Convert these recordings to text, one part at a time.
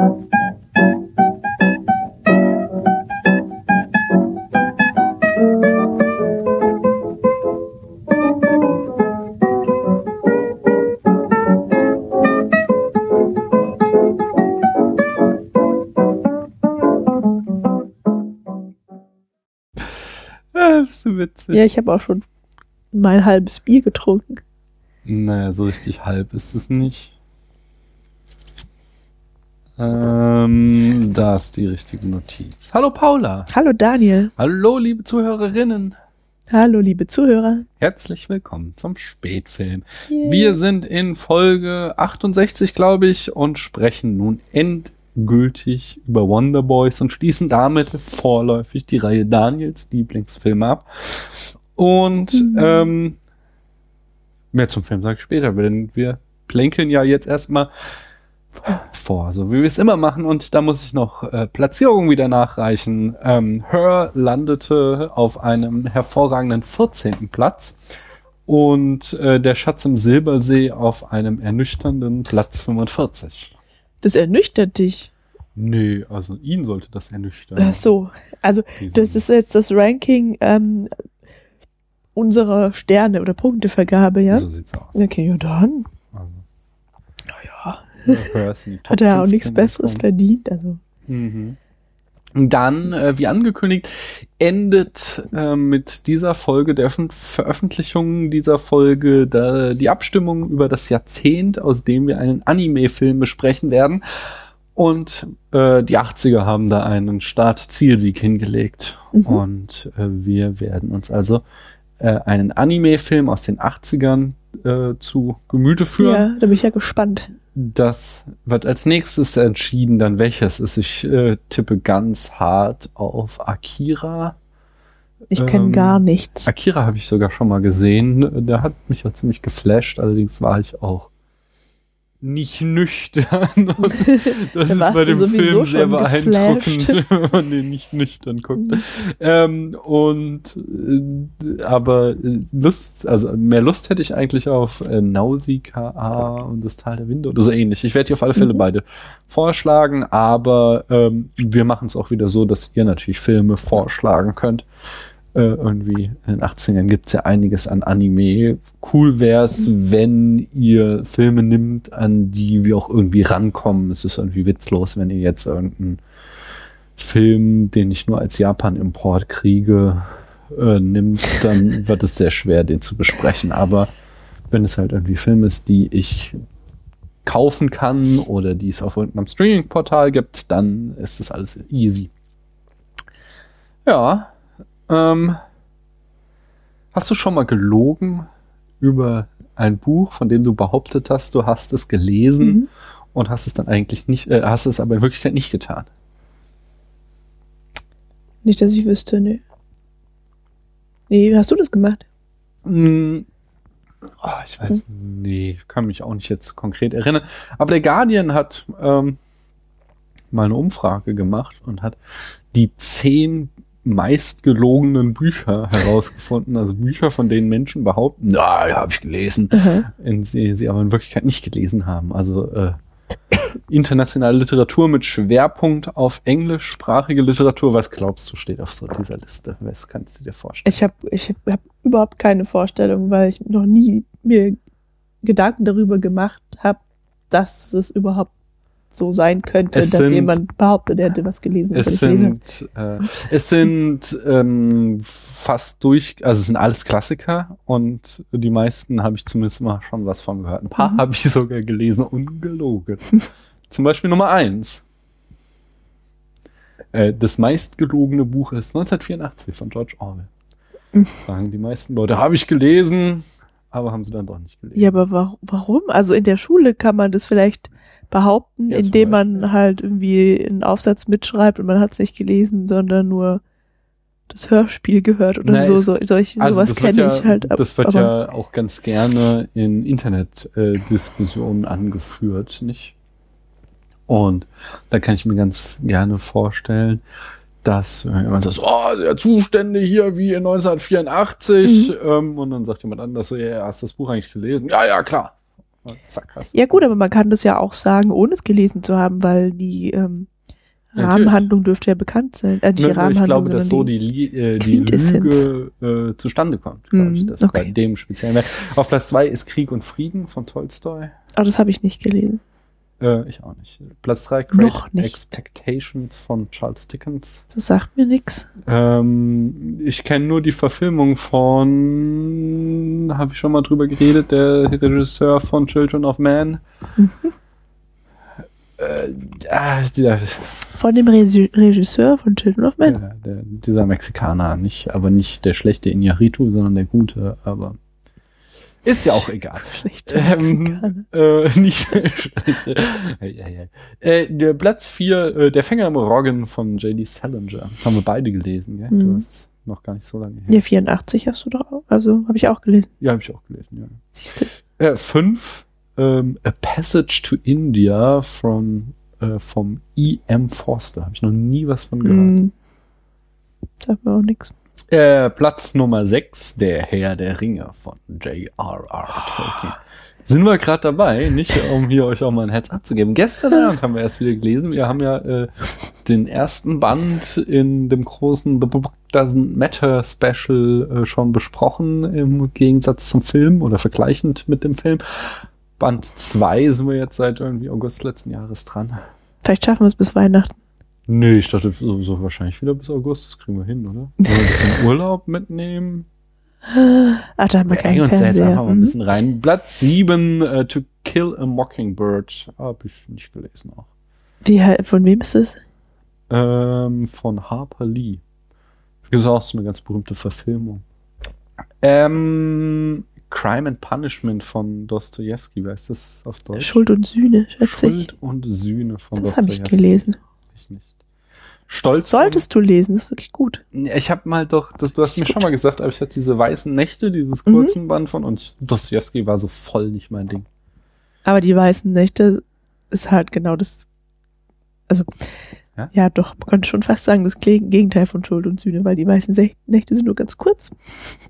Ah, bist du witzig. Ja, ich habe auch schon mein halbes Bier getrunken. Naja, so richtig halb ist es nicht. Ähm, da ist die richtige Notiz. Hallo Paula. Hallo Daniel. Hallo liebe Zuhörerinnen. Hallo liebe Zuhörer. Herzlich willkommen zum Spätfilm. Yay. Wir sind in Folge 68, glaube ich, und sprechen nun endgültig über Wonder Boys und schließen damit vorläufig die Reihe Daniels Lieblingsfilme ab. Und Mhm. ähm, mehr zum Film sage ich später, denn wir plänkeln ja jetzt erstmal vor, so wie wir es immer machen. Und da muss ich noch äh, Platzierungen wieder nachreichen. Ähm, Her landete auf einem hervorragenden 14. Platz und äh, der Schatz im Silbersee auf einem ernüchternden Platz 45. Das ernüchtert dich. Nee, also ihn sollte das ernüchtern. Ach so. Also, Diesen- das ist jetzt das Ranking ähm, unserer Sterne- oder Punktevergabe, ja? So sieht's aus. Okay, ja dann. Also, Naja. Her ist in die Top Hat er auch nichts 15 Besseres gekommen. verdient. Also. Mhm. Dann, äh, wie angekündigt, endet äh, mit dieser Folge der Öffn Veröffentlichung dieser Folge da, die Abstimmung über das Jahrzehnt, aus dem wir einen Anime-Film besprechen werden. Und äh, die 80er haben da einen Start-Zielsieg hingelegt. Mhm. Und äh, wir werden uns also äh, einen Anime-Film aus den 80ern äh, zu Gemüte führen. Ja, da bin ich ja gespannt. Das wird als nächstes entschieden, dann welches ist. Ich äh, tippe ganz hart auf Akira. Ich kenne Ähm, gar nichts. Akira habe ich sogar schon mal gesehen. Der hat mich auch ziemlich geflasht. Allerdings war ich auch nicht nüchtern. Und das Da ist bei dem Film sehr beeindruckend, geflasht. wenn man den nicht nüchtern guckt. ähm, und äh, aber äh, Lust, also mehr Lust hätte ich eigentlich auf äh, Nausicaa und das Tal der Winde oder so ähnlich. Ich werde die auf alle Fälle Mhm. beide vorschlagen, aber ähm, wir machen es auch wieder so, dass ihr natürlich Filme vorschlagen könnt. Äh, irgendwie in den 80ern gibt's ja einiges an Anime. Cool wär's, wenn ihr Filme nimmt, an die wir auch irgendwie rankommen. Es ist irgendwie witzlos, wenn ihr jetzt irgendeinen Film, den ich nur als Japan-Import kriege, äh, nimmt, dann wird es sehr schwer, den zu besprechen. Aber wenn es halt irgendwie Film ist, die ich kaufen kann oder die es auf irgendeinem Streaming-Portal gibt, dann ist das alles easy. Ja. Ähm, hast du schon mal gelogen über ein Buch, von dem du behauptet hast, du hast es gelesen Mhm. und hast es dann eigentlich nicht, äh, hast es aber in Wirklichkeit nicht getan? Nicht, dass ich wüsste, nee. Nee, hast du das gemacht? Mm, oh, ich weiß, nee, ich kann mich auch nicht jetzt konkret erinnern. Aber der Guardian hat ähm, mal eine Umfrage gemacht und hat die zehn meistgelogenen Bücher herausgefunden. Also Bücher, von denen Menschen behaupten, na, ja, habe ich gelesen, in sie, sie aber in Wirklichkeit nicht gelesen haben. Also äh, internationale Literatur mit Schwerpunkt auf englischsprachige Literatur. Was glaubst du, steht auf so dieser Liste? Was kannst du dir vorstellen? Ich habe ich hab, hab überhaupt keine Vorstellung, weil ich noch nie mir Gedanken darüber gemacht habe, dass es überhaupt so sein könnte, Es dass sind- jemand behauptet, er hätte was gelesen. Es sind, äh, es sind ähm, fast durch, also es sind alles Klassiker und die meisten habe ich zumindest mal schon was von gehört. Ein paar Mhm. habe ich sogar gelesen, ungelogen. Zum Beispiel Nummer eins. Äh, das meistgelogene Buch ist 1984 von George Orwell. Mhm. Sagen die meisten Leute, habe ich gelesen, aber haben sie dann doch nicht gelesen. Ja, aber wa warum? Also in der Schule kann man das vielleicht behaupten, Ja, indem man halt irgendwie einen Aufsatz mitschreibt und man hat es nicht gelesen, sondern nur das Hörspiel gehört oder Na, so. so solch, Also sowas kenne ja, ich halt. ab- Das wird ja auch ganz gerne in Internet-Diskussionen angeführt, nicht? Und da kann ich mir ganz gerne vorstellen, dass äh, jemand sagt, oh, der Zustände hier wie in 1984. Mhm. Ähm, und dann sagt jemand anders so, ja, hast du das Buch eigentlich gelesen? Ja, ja, klar. Und zack, hast Ja gut, aber man kann das ja auch sagen, ohne es gelesen zu haben, weil die ähm, Rahmenhandlung dürfte ja bekannt sein. Äh, die nö, ich Rahmenhandlung, glaube, dass so die, Li- äh, die. Lüge äh, zustande kommt, glaube ich, Mhm, das bei okay. dem speziellen. Auf Platz zwei ist Krieg und Frieden von Tolstoi. Oh, das habe ich nicht gelesen. Äh, ich auch nicht. Platz drei Noch Great nicht. Expectations von Charles Dickens. Das sagt mir nix. Ähm, ich kenne nur die Verfilmung von, habe ich schon mal drüber geredet, der Regisseur von Children of Man. Mhm. Äh, ah, Von dem Regi- Regisseur von Children of Men. ja, der, dieser Mexikaner, nicht, aber nicht der schlechte Iñárritu, sondern der gute, aber ist ja auch egal. Schlechte Ähm, äh, nicht schlechte. Hey. Äh, der Platz 4, äh, Der Fänger im Roggen von J.D. Salinger. Haben wir beide gelesen, gell? Du Mhm. hast noch gar nicht so lange her. Ja, 84 hast du doch. auch. Also habe ich auch gelesen. Ja, habe ich auch gelesen, ja. Siehst du? Äh, fünf, ähm, A Passage to India from, äh, vom E.M. Forster. Habe ich noch nie was von gehört. Hm. Sagt mir auch nix. Äh, Platz Nummer sechs, Der Herr der Ringe von J.R.R. Tolkien. Sind wir gerade dabei, nicht um hier euch auch mal ein Herz abzugeben. Gestern Abend haben wir erst wieder gelesen. Wir haben ja äh, den ersten Band in dem großen Doesn't Matter Special äh, schon besprochen, im Gegensatz zum Film oder vergleichend mit dem Film. Band 2 sind wir jetzt seit irgendwie August letzten Jahres dran. Vielleicht schaffen wir es bis Weihnachten. Nee, ich dachte so, so wahrscheinlich wieder bis August. Das kriegen wir hin, oder? Wollen wir ein bisschen Urlaub mitnehmen? Ah, da haben wir Wir keinen uns da jetzt einfach mal ein Mhm. bisschen rein. Platz 7, äh, To Kill a Mockingbird. Hab ich nicht gelesen auch. Wie, von wem ist es? Ähm, von Harper Lee. Gibt es auch so eine ganz berühmte Verfilmung. Ähm, Crime and Punishment von Dostoevsky. Wer ist das auf Deutsch? Schuld und Sühne, schätze ich. Schuld und Sühne von Das habe ich Dostoevsky. gelesen. Ich nicht. Stolz. Solltest du lesen, ist wirklich gut. ich habe mal doch, das, du hast mir Gut. schon mal gesagt, aber ich hatte diese weißen Nächte, dieses Mhm. kurzen Band von und Dostoevsky war so voll nicht mein Ding. Aber die weißen Nächte ist halt genau das. Also, Ja? ja, doch, man könnte schon fast sagen, das Gegenteil von Schuld und Sühne, weil die weißen Sech- Nächte sind nur ganz kurz.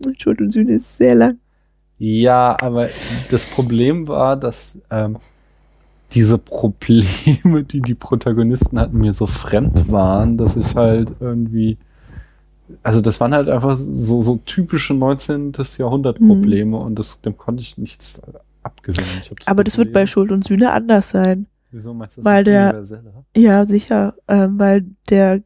Und Schuld und Sühne ist sehr lang. Ja, aber das Problem war, dass ähm, diese Probleme, die die Protagonisten hatten, mir so fremd waren, dass ich halt irgendwie, also das waren halt einfach so, so typische 19. Jahrhundert Probleme und das, dem konnte ich nichts äh, abgewinnen. Ich Aber das wird bei. Schuld und Sühne anders sein. Wieso meinst du, das weil der-? Ja, sicher, ähm, weil der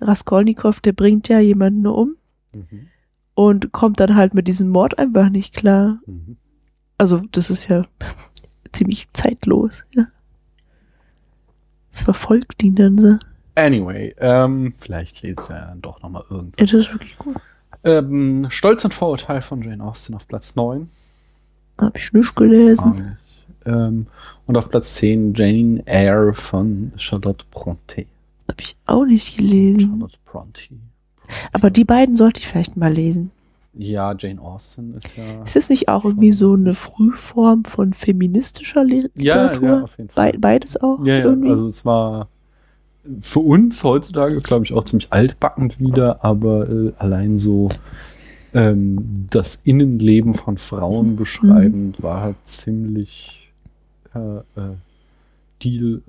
Raskolnikow, der bringt ja jemanden um Mhm. und kommt dann halt mit diesem Mord einfach nicht klar. Mhm. Also, das ist ja ziemlich zeitlos, ja. Es verfolgt ihn dann so. Anyway, ähm, vielleicht lese ich ja dann doch nochmal irgendwas. Ja, das ist wirklich gut. Ähm, Stolz und Vorurteil von Jane Austen auf Platz 9. Hab ich nicht gelesen. nicht. Ähm, und auf Platz 10 Jane Eyre von Charlotte Bronte. Hab ich auch nicht gelesen. Charlotte Bronte. Aber die beiden sollte ich vielleicht mal lesen. Ja, Jane Austen ist ja. Ist das nicht auch irgendwie so eine Frühform von feministischer Ja, Literatur? ja, auf jeden Fall. Be beides auch Ja, ja, irgendwie? also es war für uns heutzutage, glaube ich, auch ziemlich altbackend wieder, aber äh, allein so ähm, das Innenleben von Frauen Mhm. beschreibend war halt ziemlich äh, äh, Deal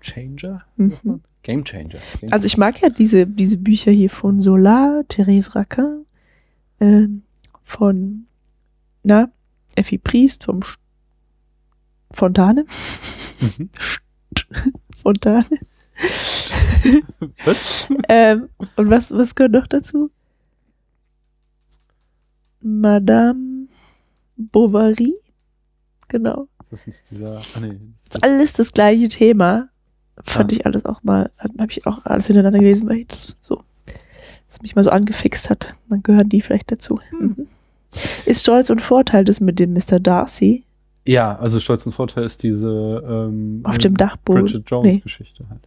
Changer? Mhm. Game Changer. Game Also ich mag ja diese, diese Bücher hier von Solar, Therese Raquin, ähm, von, na, Effi Priest vom St Fontane. Mhm. Fontane. Was? ähm, und was, was gehört noch dazu? Madame Bovary. Genau. Ist das nicht dieser. Ah, nee. Das ist alles das gleiche Thema. Fand Ah. ich alles auch mal, habe ich auch alles hintereinander gelesen, weil ich das so, das mich mal so angefixt hat. Dann gehören die vielleicht dazu. Hm. Mhm. Ist Stolz und Vorteil das mit dem Mr. Darcy Ja, also Stolz und Vorteil ist diese ähm, auf dem Dachboden? Bridget Jones Nee. Geschichte halt.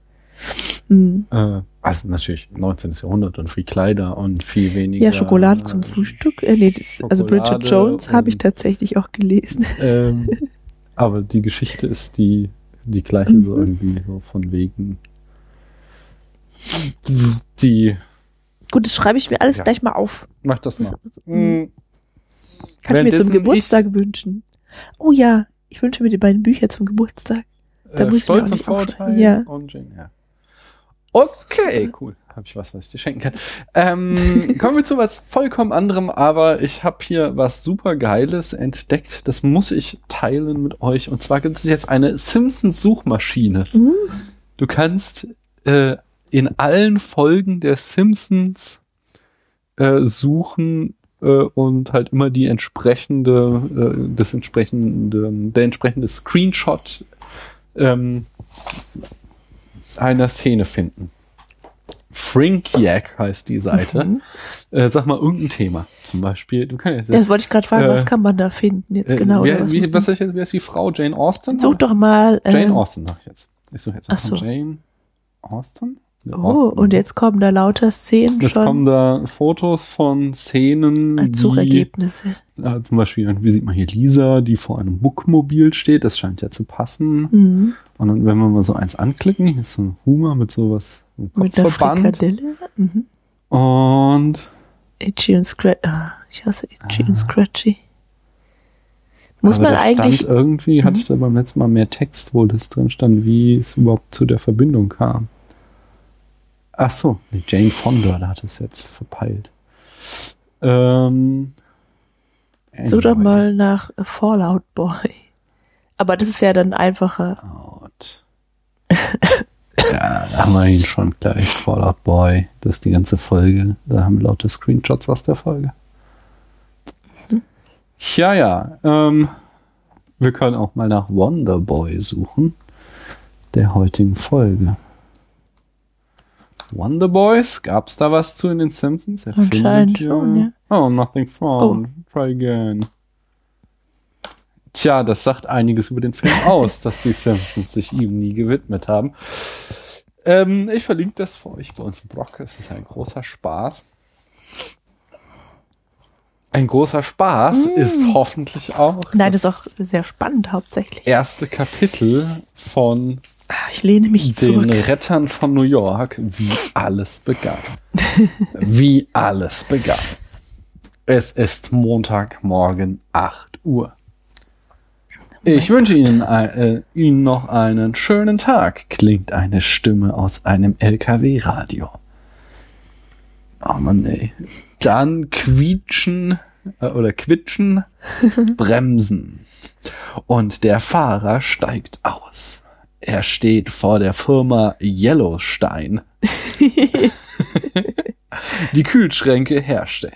Mhm. Äh, also natürlich 19. Jahrhundert und viel Kleider und viel weniger. Ja, Schokolade zum Frühstück. Äh, nee, das, also Bridget Jones habe ich tatsächlich auch gelesen. Ähm, aber die Geschichte ist die, die gleiche, so Mhm. irgendwie so von wegen. Die. Gut, das schreibe ich mir alles Ja. gleich mal auf. Mach das mal. Mhm. Kann ich mir zum Geburtstag wünschen. Oh ja, Ich wünsche mir die beiden Bücher zum Geburtstag. Da Äh, muss ich mir Stolz und. Vorurteil Ja. und Jane Eyre. Okay, cool. Habe ich was, was ich dir schenken kann. Ähm, kommen wir zu was vollkommen anderem, aber ich habe hier was super Geiles entdeckt. Das muss ich teilen mit euch. Und zwar gibt es jetzt eine Simpsons-Suchmaschine. Mhm. Du kannst äh, in allen Folgen der Simpsons äh, suchen äh, und halt immer die entsprechende, äh, das entsprechende, der entsprechende Screenshot ähm, einer Szene finden. Frinkiac heißt die Seite. Mhm. Äh, sag mal irgendein Thema. Zum Beispiel, du kannst jetzt. Das wollte ich gerade fragen, Äh, was kann man da finden jetzt äh, genau? wer, was wie, was, man- ist jetzt, wer ist die Frau? Jane Austen? Such doch mal. Jane ähm, Austen, sag ich jetzt. Ich suche jetzt Ach so. Jane Austen? Oh, und jetzt kommen da lauter Szenen Jetzt schon kommen da Fotos von Szenen, als die, Suchergebnisse. äh, zum Beispiel, wie sieht man hier Lisa, die vor einem Bookmobil steht, das scheint ja zu passen. Mhm. Und dann, wenn wir mal so eins anklicken, hier ist so ein Humor mit sowas, Mit Kopfverband. Frikadelle. Mhm. Und Itchy und Scratchy. Ah, ich hasse Itchy und Scratchy. Muss aber man eigentlich. Stand irgendwie, hatte Mhm. ich da beim letzten Mal mehr Text, wo das drin stand, wie es überhaupt zu der Verbindung kam. Ach so, Jane Fonda, da hat es jetzt verpeilt. Ähm, Such doch anyway. mal nach Fallout Boy. Aber das ist ja dann einfacher. Fallout. ja, da haben wir ihn schon gleich. Fallout Boy. Das ist die ganze Folge. Da haben wir lauter Screenshots aus der Folge. Ja, ja. Ähm, wir können auch mal nach Wonder Boy suchen. Der heutigen Folge. Wonder Boys, gab's da was zu in den Simpsons? Er Anscheinend findet schon, ja. Oh, nothing found. Try again. Tja, das sagt einiges über den Film aus, dass die Simpsons sich ihm nie gewidmet haben. Ähm, ich verlinke das für euch bei uns im Blog. Es ist ein großer Spaß. Ein großer Spaß ist hoffentlich auch Mm. Nein, das ist auch sehr spannend hauptsächlich. erste Kapitel von Ich lehne mich den zurück. Rettern von New York, wie alles begann. wie alles begann. Es ist Montagmorgen 8 Uhr. Ich wünsche Ihnen, ein- äh, Ihnen noch einen schönen Tag, klingt eine Stimme aus einem LKW-Radio. Oh Mann, ey. Dann quietschen äh, oder quitschen Bremsen. Und der Fahrer steigt aus. Er steht vor der Firma Yellowstein, die Kühlschränke herstellt.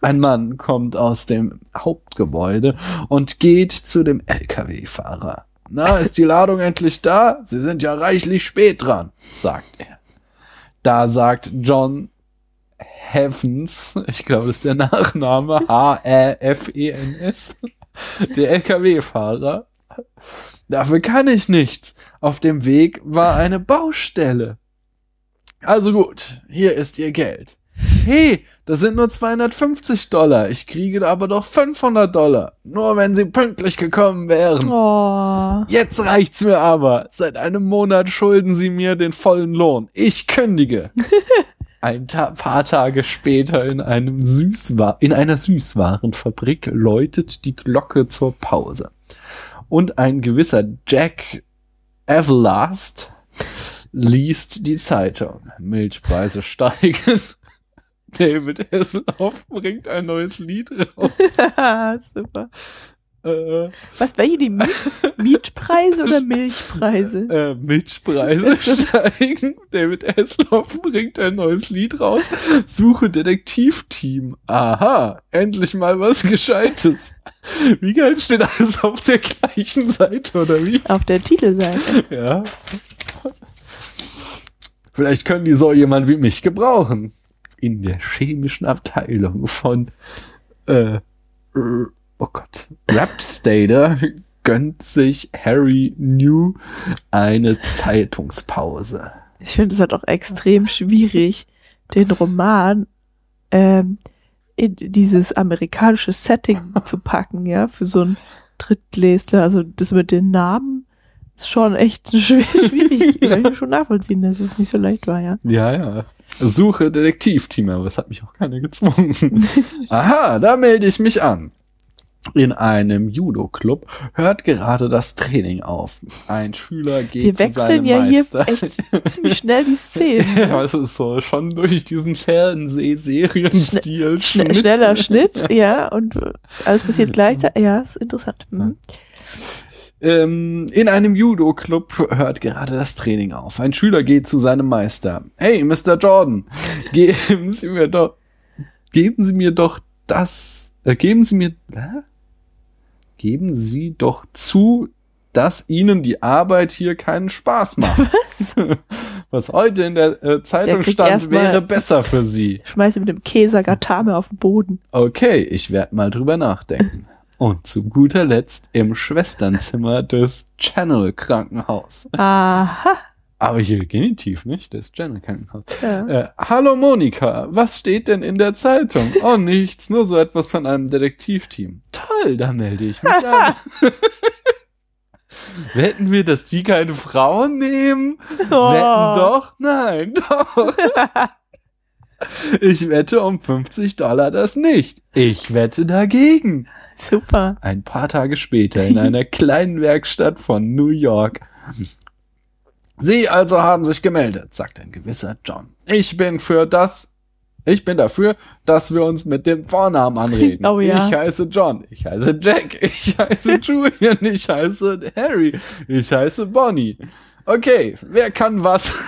Ein Mann kommt aus dem Hauptgebäude und geht zu dem LKW-Fahrer. Na, ist die Ladung endlich da? Sie sind ja reichlich spät dran, sagt er. Da sagt John Heavens, ich glaube, das ist der Nachname, H-E-F-E-N-S, der LKW-Fahrer. Dafür kann ich nichts. Auf dem Weg war eine Baustelle. Also gut, hier ist Ihr Geld. Hey, das sind nur 250 Dollar. Ich kriege aber doch 500 Dollar. Nur wenn Sie pünktlich gekommen wären. Oh. Jetzt reicht's mir aber. Seit einem Monat schulden Sie mir den vollen Lohn. Ich kündige. Ein Ta paar Tage später in einem Süßwa in einer Süßwarenfabrik läutet die Glocke zur Pause. Und ein gewisser Jack Everlast liest die Zeitung. Milchpreise steigen. David Hasselhoff bringt ein neues Lied raus. Super. Äh, Was, welche die Miet Mietpreise oder Milchpreise? äh, Milchpreise steigen. David Hasselhoff bringt ein neues Lied raus. Suche Detektivteam. Aha, endlich mal was Gescheites. Wie geil steht alles auf der gleichen Seite, oder wie? Auf der Titelseite. Ja. Vielleicht können die so jemand wie mich gebrauchen. In der chemischen Abteilung von, äh, äh, oh Gott, Rapstader gönnt sich Harry New eine Zeitungspause. Ich finde es halt auch extrem schwierig, den Roman ähm, in dieses amerikanische Setting zu packen, ja, für so einen Drittleser. Also das mit den Namen ist schon echt schwierig. Kann ich schon nachvollziehen, dass es nicht so leicht war, ja. Ja, ja. Suche Detektivteam, aber es hat mich auch keiner gezwungen. Aha, da melde ich mich an. In einem Judo-Club hört gerade das Training auf. Ein Schüler geht Wir zu wechseln seinem ja hier Meister. echt ziemlich schnell die Szenen. ja, es ist so schon durch diesen Fernseh-Serien-Stil. Schne schneller Schnitt, ja, und äh, alles passiert gleichzeitig. Ja, ist interessant. Mhm. Ähm, in einem Judo-Club hört gerade das Training auf. Ein Schüler geht zu seinem Meister. Hey, Mr. Jordan, geben Sie mir doch, geben Sie mir doch das, äh, geben Sie mir, hä? Geben Sie doch zu, dass Ihnen die Arbeit hier keinen Spaß macht. Was? Was heute in der äh, Zeitung kriegt stand, wäre besser für Sie. Schmeiße mit dem Käse Gatame auf den Boden. Okay, ich werde mal drüber nachdenken. Und zu guter Letzt im Schwesternzimmer des Channel Krankenhaus. Aha. Aber hier Genitiv, nicht? Das Channel Krankenhaus. Ja. Äh, hallo Monika, was steht denn in der Zeitung? Oh, nichts, nur so etwas von einem Detektivteam. Toll, da melde ich mich an. Wetten wir, dass die keine Frauen nehmen? Oh. Wetten doch? Nein, doch. Ich wette um 50 Dollar das nicht. Ich wette dagegen. Super. Ein paar Tage später in einer kleinen Werkstatt von New York. Sie also haben sich gemeldet, sagt ein gewisser John. Ich bin für das, ich bin dafür, dass wir uns mit dem Vornamen anreden. Oh ja. Ich heiße John, ich heiße Jack, ich heiße Julian, ich heiße Harry, ich heiße Bonnie. Okay, wer kann was?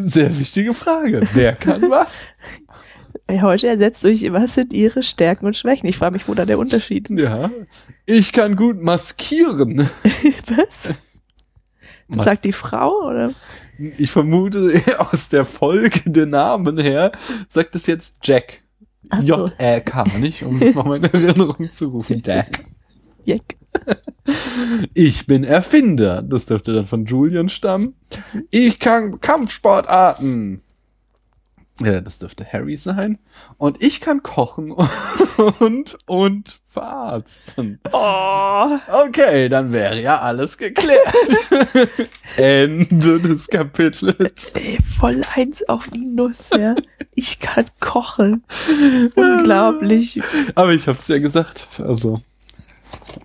Sehr wichtige Frage. Wer kann was? Heute ersetzt durch, was sind ihre Stärken und Schwächen? Ich frage mich, wo da der Unterschied ist. Ja, ich kann gut maskieren. Was? Das sagt die Frau, oder? Ich vermute aus der Folge der Namen her, sagt es jetzt Jack. So. J-A-K, nicht? Um es nochmal in Erinnerung zu rufen. Jack. Jack. Ich bin Erfinder. Das dürfte dann von Julian stammen. Ich kann Kampfsportarten. Ja, das dürfte Harry sein. Und ich kann kochen und, und verarzten. Oh, Okay, dann wäre ja alles geklärt. Ende des Kapitels. ey, voll eins auf die Nuss, ja. Ich kann kochen. Unglaublich. Aber ich hab's ja gesagt. Also,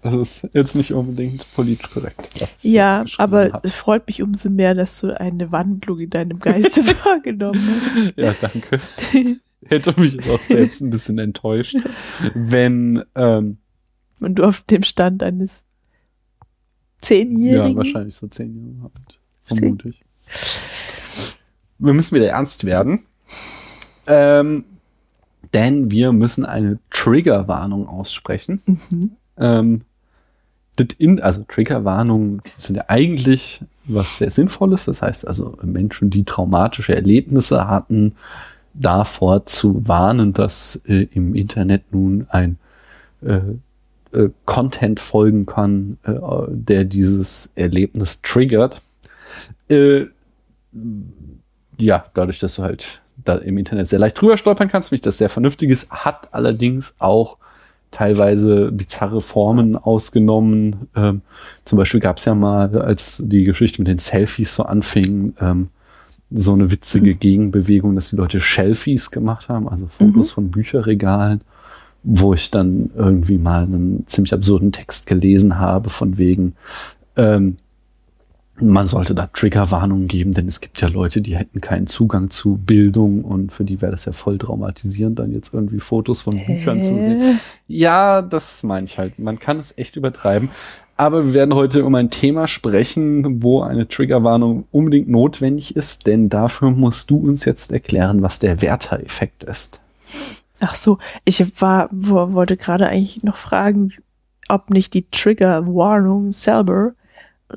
das ist jetzt nicht unbedingt politisch korrekt. Ja, aber hab. es freut mich umso mehr, dass du eine Wandlung in deinem Geiste wahrgenommen Ja, danke. hast. Hätte mich auch selbst ein bisschen enttäuscht, wenn, ähm, Und du auf dem Stand eines ja, Zehnjährigen. wahrscheinlich so zehn Jahre alt. Vermute ich. Wir müssen wieder ernst werden. Ähm, denn wir müssen eine Triggerwarnung aussprechen. Mhm. Ähm, in, also Triggerwarnungen sind ja eigentlich was sehr Sinnvolles. Das heißt also Menschen, die traumatische Erlebnisse hatten, davor zu warnen, dass äh, im Internet nun ein äh, äh, Content folgen kann, äh, der dieses Erlebnis triggert. Äh, ja, dadurch, dass du halt da im Internet sehr leicht drüber stolpern kannst, finde ich das sehr vernünftiges, hat allerdings auch teilweise bizarre Formen ausgenommen. Ähm, zum Beispiel gab es ja mal, als die Geschichte mit den Selfies so anfing, ähm, so eine witzige Gegenbewegung, dass die Leute Shelfies gemacht haben, also Fotos Mhm. von Bücherregalen, wo ich dann irgendwie mal einen ziemlich absurden Text gelesen habe, von wegen, ähm, man sollte da Triggerwarnungen geben, denn es gibt ja Leute, die hätten keinen Zugang zu Bildung und für die wäre das ja voll traumatisierend, dann jetzt irgendwie Fotos von Büchern zu sehen. Ja, das meine ich halt. Man kann es echt übertreiben. Aber wir werden heute um ein Thema sprechen, wo eine Triggerwarnung unbedingt notwendig ist, denn dafür musst du uns jetzt erklären, was der Werther-Effekt ist. Ach so, ich war, wo, wollte gerade eigentlich noch fragen, ob nicht die Trigger-Warnung selber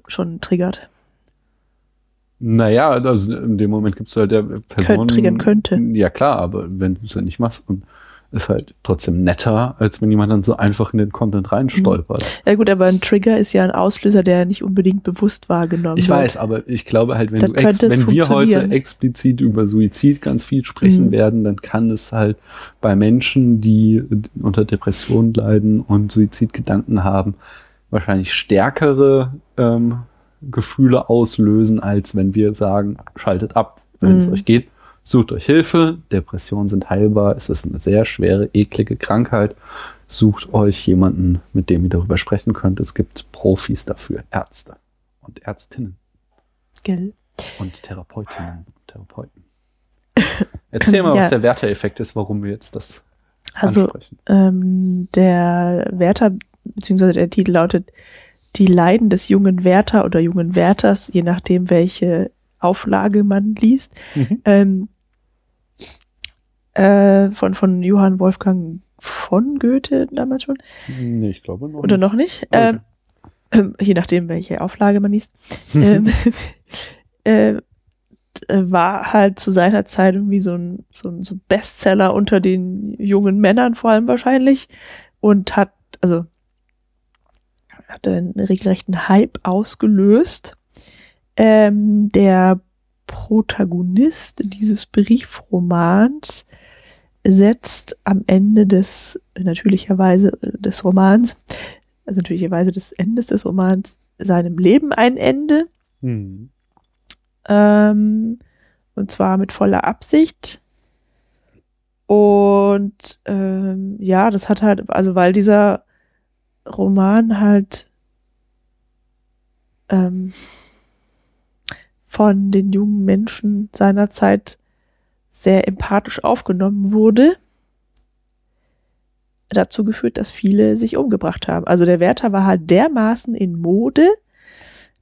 schon triggert. Naja, also in dem Moment gibt's halt der Person. triggern könnte. Ja klar, aber wenn du es ja nicht machst und ist halt trotzdem netter, als wenn jemand dann so einfach in den Content reinstolpert. Ja gut, aber ein Trigger ist ja ein Auslöser, der nicht unbedingt bewusst wahrgenommen Ich wird. weiß, aber ich glaube halt, wenn, du wenn wir heute explizit über Suizid ganz viel sprechen Mhm. werden, dann kann es halt bei Menschen, die unter Depressionen leiden und Suizidgedanken haben, wahrscheinlich stärkere ähm, Gefühle auslösen, als wenn wir sagen, schaltet ab, wenn es Mhm. euch geht. Sucht euch Hilfe. Depressionen sind heilbar. Es ist eine sehr schwere, eklige Krankheit. Sucht euch jemanden, mit dem ihr darüber sprechen könnt. Es gibt Profis dafür, Ärzte und Ärztinnen Gell. und Therapeutinnen und Therapeuten. Erzähl mal, Ja. was der Werther-Effekt ist, warum wir jetzt das Also ähm, der Wärter, beziehungsweise der Titel lautet Die Leiden des jungen Wärter oder jungen Wärters, je nachdem, welche Auflage man liest. Mhm. Ähm, äh, von, von Johann Wolfgang von Goethe damals schon. Nee, ich glaube noch Oder nicht. noch nicht. Okay. Ähm, ähm, je nachdem, welche Auflage man liest. ähm, äh, war halt zu seiner Zeit irgendwie so ein, so ein so Bestseller unter den jungen Männern vor allem wahrscheinlich und hat, also hat einen regelrechten Hype ausgelöst. Ähm, der Protagonist dieses Briefromans setzt am Ende des, natürlicherweise äh, des Romans, also natürlicherweise des Endes des Romans, seinem Leben ein Ende. Hm. Ähm, und zwar mit voller Absicht. Und ähm, ja, das hat halt, also weil dieser Roman halt ähm, von den jungen Menschen seiner Zeit sehr empathisch aufgenommen wurde, dazu geführt, dass viele sich umgebracht haben. Also der Wärter war halt dermaßen in Mode,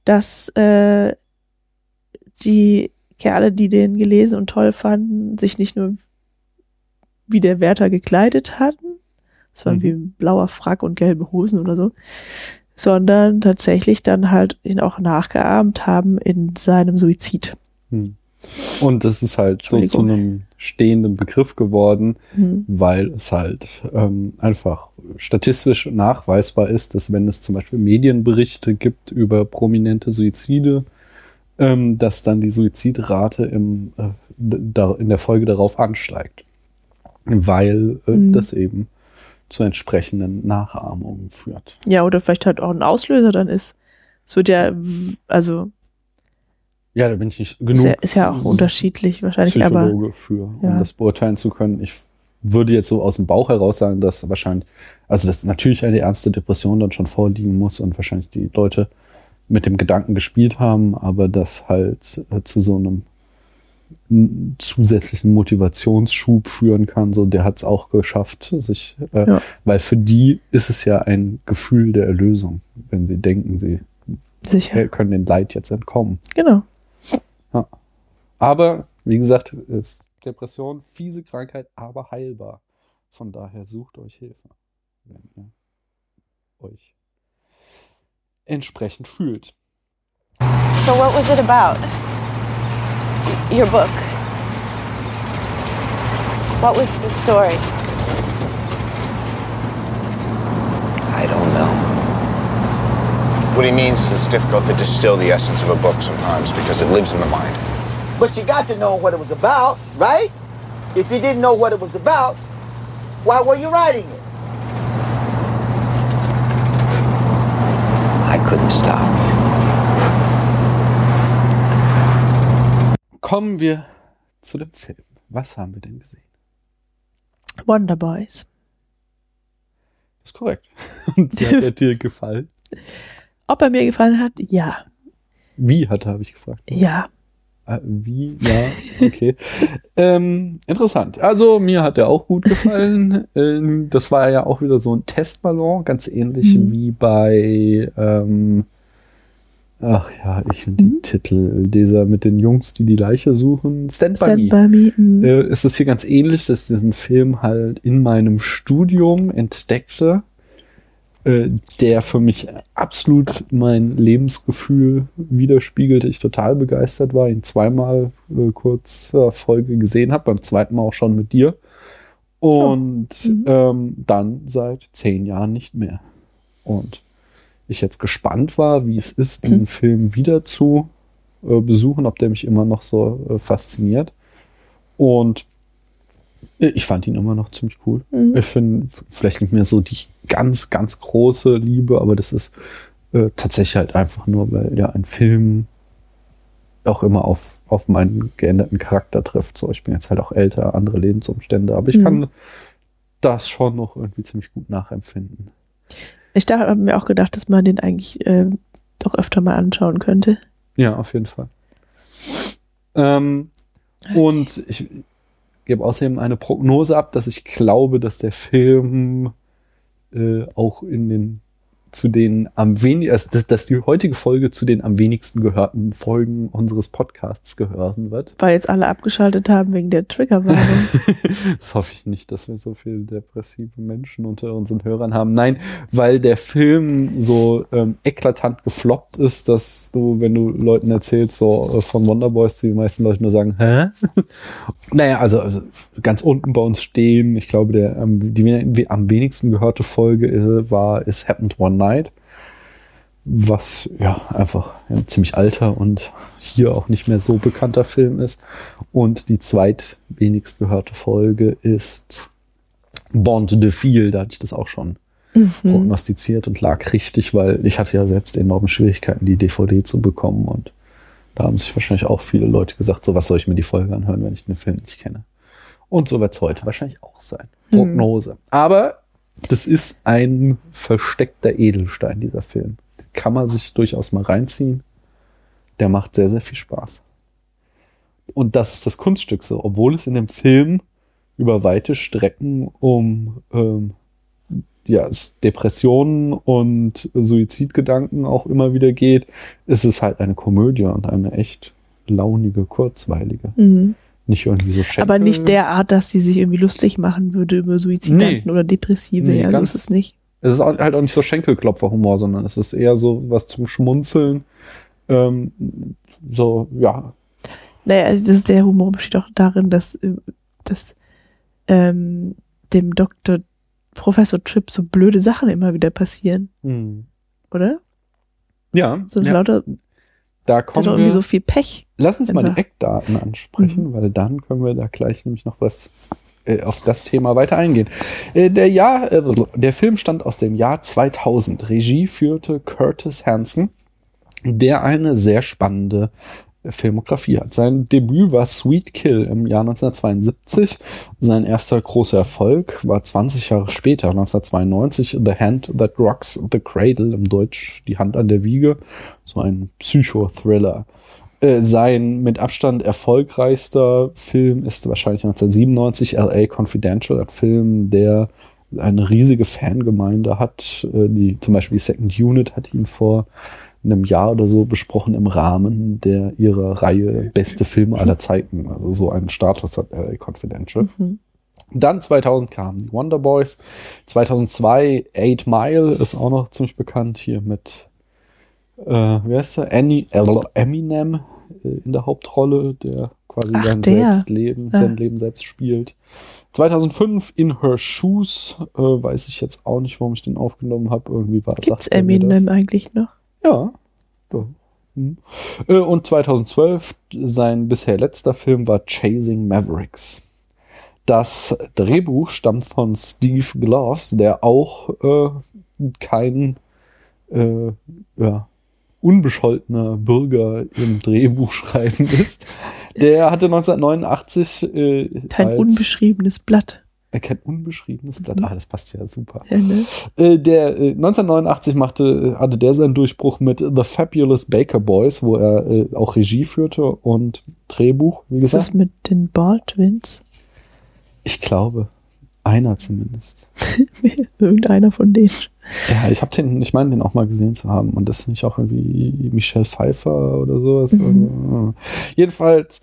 dass äh, die Kerle, die den gelesen und toll fanden, sich nicht nur wie der Wärter gekleidet hatten, das war Mhm. wie ein blauer Frack und gelbe Hosen oder so, sondern tatsächlich dann halt ihn auch nachgeahmt haben in seinem Suizid. Hm. Und das ist halt so zu einem stehenden Begriff geworden, Hm. weil es halt ähm, einfach statistisch nachweisbar ist, dass wenn es zum Beispiel Medienberichte gibt über prominente Suizide, ähm, dass dann die Suizidrate im, äh, da, in der Folge darauf ansteigt. Weil äh, Mhm. das eben zu entsprechenden Nachahmungen führt. Ja, oder vielleicht halt auch ein Auslöser dann ist. Es wird ja, also Ja, da bin ich nicht ist genug ja, ist ja auch unterschiedlich wahrscheinlich, aber Psychologe für, um ja. das beurteilen zu können. Ich würde jetzt so aus dem Bauch heraus sagen, dass wahrscheinlich, also dass natürlich eine ernste Depression dann schon vorliegen muss und wahrscheinlich die Leute mit dem Gedanken gespielt haben, aber das halt äh, zu so einem zusätzlichen Motivationsschub führen kann. So, der hat es auch geschafft, sich, äh, Ja. weil für die ist es ja ein Gefühl der Erlösung, wenn sie denken, sie sicher. können den Leid jetzt entkommen. Genau. Aber, wie gesagt, ist Depression, fiese Krankheit, aber heilbar. Von daher sucht euch Hilfe, wenn ihr euch entsprechend fühlt. So what was it about? Your book. What was the story? I don't know. What he means is it's difficult to distill the essence of a book sometimes because it lives in the mind. But you got to know what it was about, right? If you didn't know what it was about, why were you writing it? I couldn't stop. Kommen wir zu dem Film. Was haben wir denn gesehen? Wonder Boys. ist korrekt. Und hat er dir gefallen? Ob er mir gefallen hat? Ja. Wie hat er, habe ich gefragt. Ja. Äh, wie? Ja, okay. ähm, interessant. Also mir hat er auch gut gefallen. ähm, das war ja auch wieder so ein Testballon, ganz ähnlich Mhm. wie bei, ähm, ach ja, ich finde Mhm. die Titel, dieser mit den Jungs, die die Leiche suchen. Stand, by Stand Me. by me. mm. Äh, ist es hier ganz ähnlich, dass ich diesen Film halt in meinem Studium entdeckte, äh, der für mich absolut mein Lebensgefühl widerspiegelte. Ich total begeistert war, ihn zweimal äh, kurz Folge gesehen habe, beim zweiten Mal auch schon mit dir. Und Mhm. ähm, dann seit zehn Jahren nicht mehr. Und ich jetzt gespannt war, wie es ist, diesen Film wieder zu äh, besuchen, ob der mich immer noch so äh, fasziniert. Und ich fand ihn immer noch ziemlich cool. Mhm. Ich finde vielleicht nicht mehr so die ganz, ganz große Liebe, aber das ist äh, tatsächlich halt einfach nur, weil ja ein Film auch immer auf, auf meinen geänderten Charakter trifft. So, ich bin jetzt halt auch älter, andere Lebensumstände, aber ich Mhm. kann das schon noch irgendwie ziemlich gut nachempfinden. Ich habe mir auch gedacht, dass man den eigentlich äh, doch öfter mal anschauen könnte. Ja, auf jeden Fall. Ähm, und ich gebe außerdem eine Prognose ab, dass ich glaube, dass der Film äh, auch in den zu den am wenigsten, dass, die heutige Folge zu den am wenigsten gehörten Folgen unseres Podcasts gehören wird. Weil jetzt alle abgeschaltet haben wegen der Triggerwarnung. das hoffe ich nicht, dass wir so viele depressive Menschen unter unseren Hörern haben. Nein, weil der Film so ähm, eklatant gefloppt ist, dass du, wenn du Leuten erzählst, so äh, von Wonderboys, die meisten Leute nur sagen, hä? naja, also, also ganz unten bei uns stehen, ich glaube, der ähm, die am wenigsten gehörte Folge äh, war It Happened One Night. Was ja einfach ja, ziemlich alter und hier auch nicht mehr so bekannter Film ist. Und die zweitwenigst gehörte Folge ist Bond de Fil. Da hatte ich das auch schon Mhm. prognostiziert und lag richtig, weil ich hatte ja selbst enorme Schwierigkeiten, die DVD zu bekommen. Und da haben sich wahrscheinlich auch viele Leute gesagt, so was soll ich mir die Folge anhören, wenn ich den Film nicht kenne. Und so wird es heute wahrscheinlich auch sein. Prognose. Aber das ist ein versteckter Edelstein, dieser Film. Kann man sich durchaus mal reinziehen. Der macht sehr, sehr viel Spaß. Und das ist das Kunststück so, obwohl es in dem Film über weite Strecken um ähm, ja, es Depressionen und Suizidgedanken auch immer wieder geht, ist es halt eine Komödie und eine echt launige, kurzweilige. Mhm. Nicht irgendwie so Schenkel. Aber nicht derart, dass sie sich irgendwie lustig machen würde über Suizidanten Nee. oder Depressive. Nee, ja, so ist es nicht. Es ist halt auch nicht so Schenkelklopferhumor, sondern es ist eher so was zum Schmunzeln. Ähm, so, ja. Naja, also das ist der Humor besteht auch darin, dass, äh, dass ähm, dem Dr. Professor Tripp so blöde Sachen immer wieder passieren, oder? Ja, So ja lauter, da kommen doch irgendwie wir. so viel Pech. Lass uns mal die. Eckdaten ansprechen, weil dann können wir da gleich nämlich noch was äh, auf das Thema weiter eingehen. Äh, der Jahr, äh, der Film stammt aus dem Jahr 2000. Regie führte Curtis Hanson, der eine sehr spannende Filmografie hat. Sein Debüt war Sweet Kill im Jahr 1972. Sein erster großer Erfolg war 20 Jahre später, 1992, The Hand That Rocks the Cradle, im Deutsch Die Hand an der Wiege, so ein Psychothriller. Äh, sein mit Abstand erfolgreichster Film ist wahrscheinlich 1997 LA Confidential, ein Film, der eine riesige Fangemeinde hat. Äh, die, zum Beispiel die Second Unit hat ihn vor einem Jahr oder so besprochen im Rahmen der ihrer Reihe Beste Filme aller Zeiten. Also so einen Status hat LA Confidential. Mhm. Dann 2000 kamen die Wonder Boys. 2002 Eight Mile ist auch noch ziemlich bekannt hier mit, äh, wie heißt er? Annie, Eminem äh, in der Hauptrolle, der quasi Ach, sein der. Selbstleben, Ja. sein Leben selbst spielt. 2005 In Her Shoes, äh, weiß ich jetzt auch nicht, warum ich den aufgenommen habe. Irgendwie war Gibt's. Eminem eigentlich noch? Ja. ja. Hm. Äh, Und 2012, sein bisher letzter Film war Chasing Mavericks. Das Drehbuch stammt von Steve Gloves, der auch äh, kein äh, ja, unbescholtener Bürger im Drehbuchschreiben ist. Der hatte 1989 äh, Kein unbeschriebenes Blatt. Äh, kein unbeschriebenes Blatt. Ah, das passt ja super. Ja, ne? Äh, der äh, 1989 machte, äh, hatte der seinen Durchbruch mit The Fabulous Baker Boys, wo er äh, auch Regie führte und Drehbuch, wie Ist das gesagt. mit den Ball-Twins? Ich glaube, einer zumindest. Irgendeiner von denen. Ja, ich habe den, ich meine, den auch mal gesehen zu haben und das ist nicht auch irgendwie Michelle Pfeiffer oder sowas. Mhm. Jedenfalls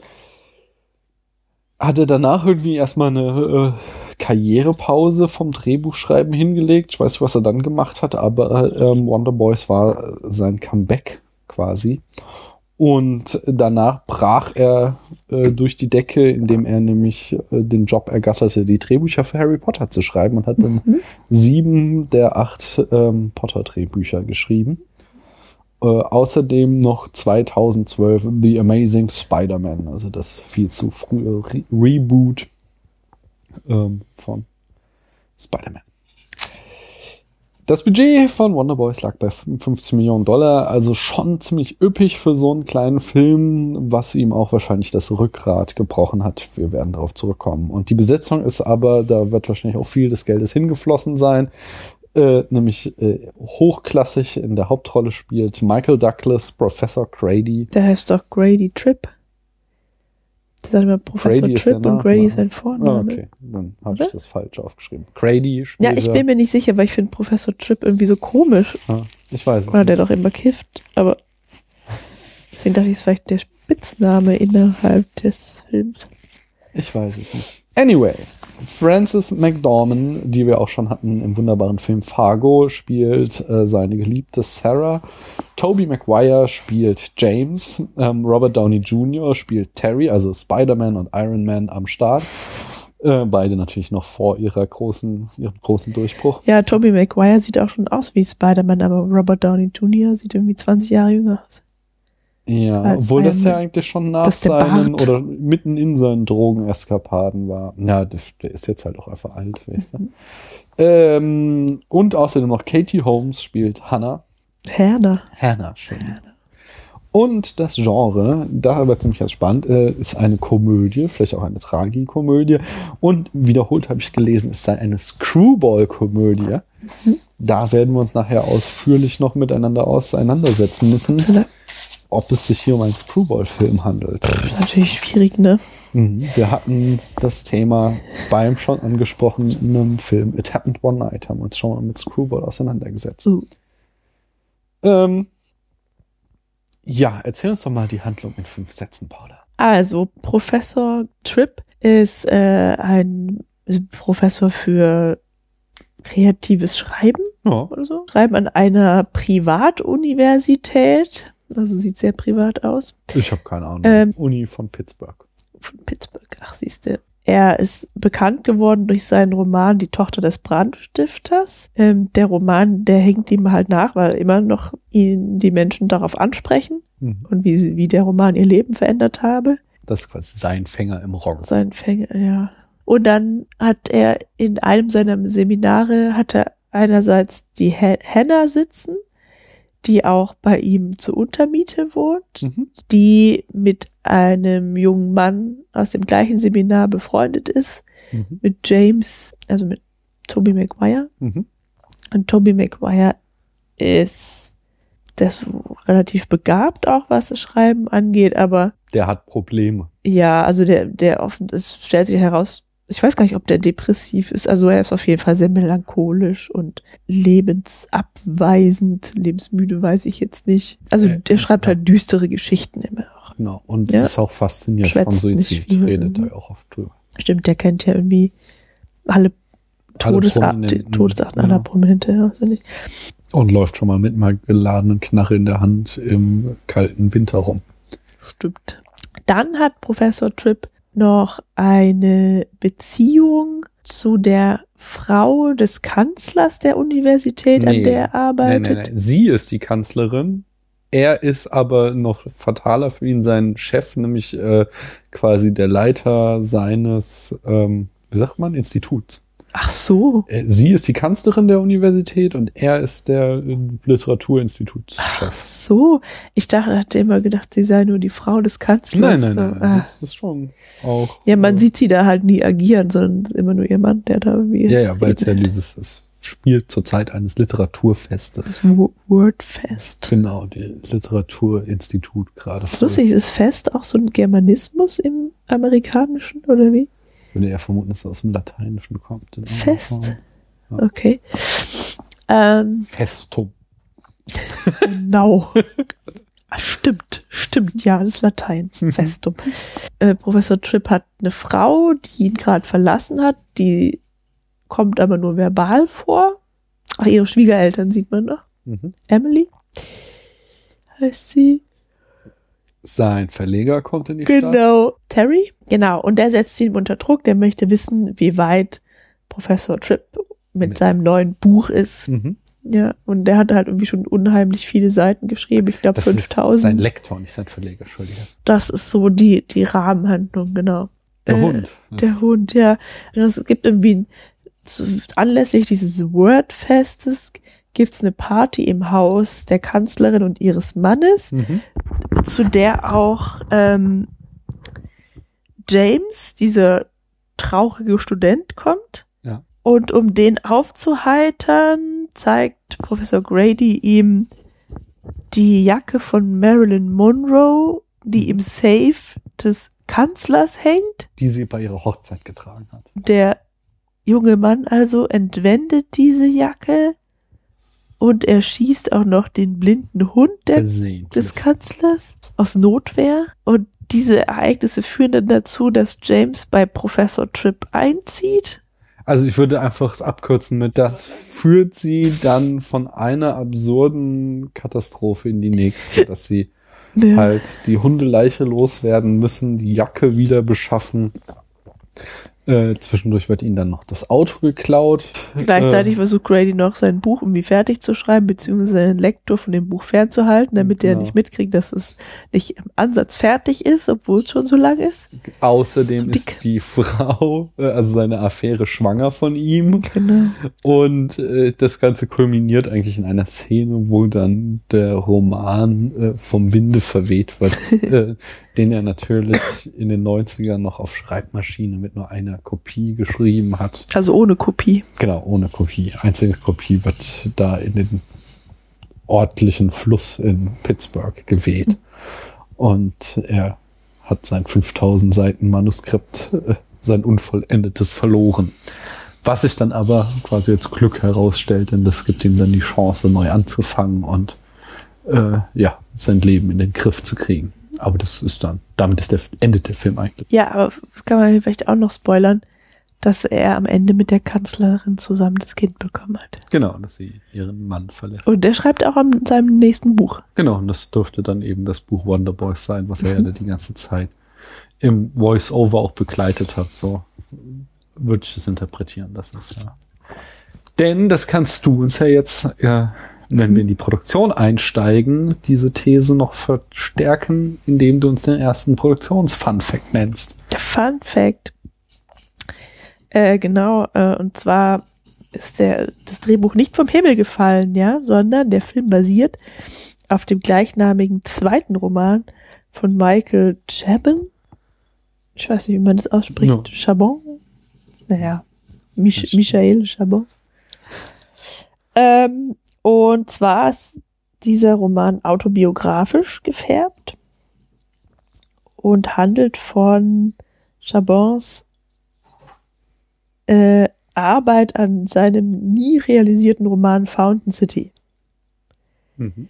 hat er danach irgendwie erstmal eine äh, Karrierepause vom Drehbuchschreiben hingelegt. Ich weiß nicht, was er dann gemacht hat, aber ähm, Wonder Boys war sein Comeback quasi. Und danach brach er äh, durch die Decke, indem er nämlich äh, den Job ergatterte, die Drehbücher für Harry Potter zu schreiben und hat dann sieben der acht ähm, Potter-Drehbücher geschrieben. Äh, außerdem noch 2012 The Amazing Spider-Man, also das viel zu frühe Re Reboot ähm, von Spider-Man. Das Budget von Wonder Boys lag bei 55 Millionen Dollar, also schon ziemlich üppig für so einen kleinen Film, was ihm auch wahrscheinlich das Rückgrat gebrochen hat. Wir werden darauf zurückkommen. Und die Besetzung ist aber, da wird wahrscheinlich auch viel des Geldes hingeflossen sein, äh, nämlich äh, hochklassig in der Hauptrolle spielt Michael Douglas, Professor Grady. Der heißt doch Grady Tripp. Das sagt immer Professor Grady der Tripp und Grady ist sein Vorname. Ah, okay, dann habe ich das falsch aufgeschrieben. Grady spielt Ja, ich bin mir nicht sicher, weil ich finde Professor Tripp irgendwie so komisch. ah, ich weiß es Oder der nicht. doch immer kifft. Aber deswegen dachte ich, es ist vielleicht der Spitzname innerhalb des Films. Ich weiß es nicht. Anyway, Frances McDormand, die wir auch schon hatten im wunderbaren Film Fargo, spielt äh, seine geliebte Sarah. Toby Maguire spielt James. Ähm, Robert Downey Jr. spielt Terry, also Spider-Man und Iron Man am Start. Äh, beide natürlich noch vor ihrer großen, ihrem großen Durchbruch. Ja, Tobey Maguire sieht auch schon aus wie Spider-Man, aber Robert Downey Jr. sieht irgendwie 20 Jahre jünger aus. Ja, obwohl das ein- ja eigentlich schon nach seinen oder mitten in seinen Drogeneskapaden war. Ja, der, der ist jetzt halt auch einfach alt, weißt du. Ähm, und außerdem noch Katie Holmes spielt Hannah. Herner. Hannah, schön. Und das Genre, da wird ziemlich ganz spannend, äh, ist eine Komödie, vielleicht auch eine Tragikomödie. Und wiederholt habe ich gelesen, es sei eine Screwball-Komödie. Da werden wir uns nachher ausführlich noch miteinander auseinandersetzen müssen, Das ob es sich hier um einen Screwball-Film handelt. natürlich schwierig, ne? Mhm. Wir hatten das Thema beim schon angesprochenen Film It Happened One Night, haben uns schon mal mit Screwball auseinandergesetzt. Uh. Ähm, ja, erzähl uns doch mal die Handlung in fünf Sätzen, Paula. Also, Professor Tripp ist äh, ein Professor für kreatives Schreiben Ja. oder so. Schreiben an einer Privatuniversität. Also sieht sehr privat aus. Ich habe keine Ahnung. Ähm, Uni von Pittsburgh. Von Pittsburgh. Ach, siehste. Er ist bekannt geworden durch seinen Roman Die Tochter des Brandstifters. Ähm, der Roman, der hängt ihm halt nach, weil immer noch ihn die Menschen darauf ansprechen Mhm. und wie, sie, wie der Roman ihr Leben verändert habe. Das ist quasi sein Fänger im Rock. Sein Fänger, ja. Und dann hat er in einem seiner Seminare, hat er einerseits die Hannah sitzen, die auch bei ihm zur Untermiete wohnt, Mhm. die mit einem jungen Mann aus dem gleichen Seminar befreundet ist, Mhm. mit James, also mit Toby Maguire. Mhm. Und Toby Maguire ist das relativ begabt auch, was das Schreiben angeht, aber Der hat Probleme. ja, also der, der offen, es stellt sich heraus, ich weiß gar nicht, ob der depressiv ist. Also er ist auf jeden Fall sehr melancholisch und lebensabweisend. Lebensmüde weiß ich jetzt nicht. Also Äh, der schreibt ja. halt düstere Geschichten immer auch. Genau. Und Ja. ist auch fasziniert Schwätzt von nicht Suizid. Redet Mhm. da auch oft drüber. Stimmt, der kennt ja irgendwie alle Alle Todesarten, Todesarten ja. aller Prominente auswendig. Und läuft schon mal mit einer geladenen Knarre in der Hand im kalten Winter rum. Stimmt. Dann hat Professor Tripp noch eine Beziehung zu der Frau des Kanzlers der Universität, Nee. an der er arbeitet. Nein, nein. Sie ist die Kanzlerin. Er ist aber noch fataler für ihn, sein Chef, nämlich äh, quasi der Leiter seines, ähm, wie sagt man, Instituts. Ach so. Äh, Sie ist die Kanzlerin der Universität und er ist der äh, Ach Literaturinstitutschef. so. Ich dachte, hatte immer gedacht, sie sei nur die Frau des Kanzlers. Nein, nein, nein, ah. das ist schon auch. Ja, man äh, sieht sie da halt nie agieren, sondern es ist immer nur ihr Mann, der da irgendwie. Ja, ja, weil es ja dieses, es spielt zur Zeit eines Literaturfestes. Das Wo- Wordfest. Genau, die Literaturinstitut gerade. Das ist lustig, ist Fest auch so ein Germanismus im Amerikanischen oder wie? Würde eher vermuten, dass es aus dem Lateinischen kommt. Fest. Form. Okay. Ähm, Festum. genau. Ah, Stimmt, stimmt, ja, das ist Latein. Festum. Äh, Professor Tripp hat eine Frau, die ihn gerade verlassen hat, die kommt aber nur verbal vor. Ach, ihre Schwiegereltern sieht man noch. Mhm. Emily heißt sie. Sein Verleger kommt in die Stadt. Genau. Terry? Genau. Und der setzt ihn unter Druck. Der möchte wissen, wie weit Professor Tripp mit Mit- seinem neuen Buch ist. Mhm. Ja. Und der hat halt irgendwie schon unheimlich viele Seiten geschrieben. Ich glaube Das ist 5000. sein Lektor, nicht sein Verleger, Entschuldige. das ist so die, die Rahmenhandlung, genau. Der Äh, Hund. Der Hund, ja. Und Es gibt irgendwie ein anlässlich dieses Wordfestes gibt's eine Party im Haus der Kanzlerin und ihres Mannes, Mhm. zu der auch ähm, James, dieser traurige Student, kommt. Ja. Und um den aufzuheitern, zeigt Professor Grady ihm die Jacke von Marilyn Monroe, die im Safe des Kanzlers hängt. Die sie bei ihrer Hochzeit getragen hat. Der junge Mann also entwendet diese Jacke und er schießt auch noch den blinden Hund der, des Kanzlers aus Notwehr. Und diese Ereignisse führen dann dazu, dass James bei Professor Tripp einzieht. Also ich würde einfach es abkürzen mit, das führt sie dann von einer absurden Katastrophe in die nächste, dass sie Ja. halt die Hundeleiche loswerden müssen, die Jacke wieder beschaffen. Äh, zwischendurch wird ihnen dann noch das Auto geklaut. Gleichzeitig Äh, versucht Grady noch sein Buch irgendwie fertig zu schreiben, beziehungsweise den Lektor von dem Buch fernzuhalten, damit er Genau. nicht mitkriegt, dass es nicht im Ansatz fertig ist, obwohl es schon so lang ist. außerdem so ist die Frau, äh, also seine Affäre, schwanger von ihm. Genau. Und äh, das Ganze kulminiert eigentlich in einer Szene, wo dann der Roman äh, vom Winde verweht wird, äh, den er natürlich in den 90ern noch auf Schreibmaschine mit nur einer Kopie geschrieben hat. Also ohne Kopie. Genau, ohne Kopie. Einzige Kopie wird da in den örtlichen Fluss in Pittsburgh geweht. Und er hat sein 5000 Seiten Manuskript, äh, sein unvollendetes verloren. Was sich dann aber quasi als Glück herausstellt, denn das gibt ihm dann die Chance, neu anzufangen und äh, ja, sein Leben in den Griff zu kriegen. Aber das ist dann, damit ist der, endet der Film eigentlich. Ja, aber das kann man vielleicht auch noch spoilern, dass er am Ende mit der Kanzlerin zusammen das Kind bekommen hat. Genau, dass sie ihren Mann verlässt. Und der schreibt auch an seinem nächsten Buch. Genau, und das dürfte dann eben das Buch Wonder Boys sein, was er ja die ganze Zeit im Voice-Over auch begleitet hat. So würde ich das interpretieren. Das ist ja. Denn das kannst du uns ja jetzt, äh, wenn wir in die Produktion einsteigen, diese These noch verstärken, indem du uns den ersten Produktions-Fun-Fact nennst. Der Fun Fact. Äh, genau, äh, und zwar ist der, das Drehbuch nicht vom Himmel gefallen, ja, sondern der Film basiert auf dem gleichnamigen zweiten Roman von Michael Chabon. Ich weiß nicht, wie man das ausspricht. No. Chabon? Naja, Mich Michael Chabon. Ähm, und zwar ist dieser Roman autobiografisch gefärbt und handelt von Chabons äh, Arbeit an seinem nie realisierten Roman Fountain City. Mhm.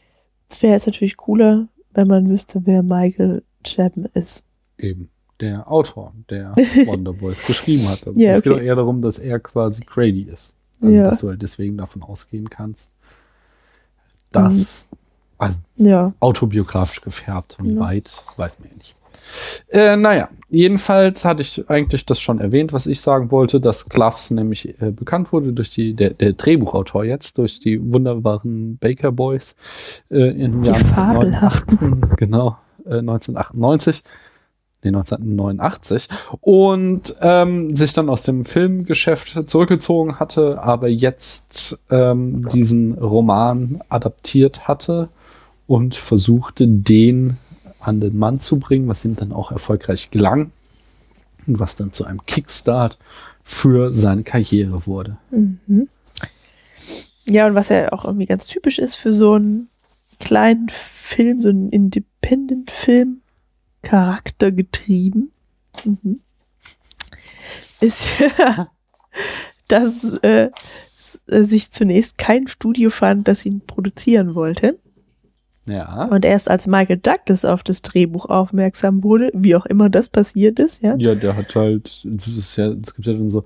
Es wäre jetzt natürlich cooler, wenn man wüsste, wer Michael Chabon ist. Eben der Autor, der Wonder Boys geschrieben hat. Ja, es geht okay. doch eher darum, dass er quasi Grady ist. Also, Ja. dass du halt deswegen davon ausgehen kannst, dass, also Ja, autobiografisch gefärbt, wie Ja. weit, weiß man ja nicht. Äh, naja, jedenfalls hatte ich eigentlich das schon erwähnt, was ich sagen wollte, dass Gloves nämlich äh, bekannt wurde durch die, der, der Drehbuchautor jetzt, durch die wunderbaren Baker Boys äh, im Jahr fabelhaften. 1988, genau, äh, 1998. Nee, 1989 und ähm, sich dann aus dem Filmgeschäft zurückgezogen hatte, aber jetzt ähm, diesen Roman adaptiert hatte und versuchte, den an den Mann zu bringen, was ihm dann auch erfolgreich gelang und was dann zu einem Kickstart für seine Karriere wurde. Mhm. Ja, und was ja auch irgendwie ganz typisch ist für so einen kleinen Film, so einen Independent-Film, charaktergetrieben, mhm. ist ja, dass äh, s- sich zunächst kein Studio fand, das ihn produzieren wollte. Ja. Und erst als Michael Douglas auf das Drehbuch aufmerksam wurde, wie auch immer das passiert ist, ja. Ja, der hat halt, ist ja, es gibt ja dann so,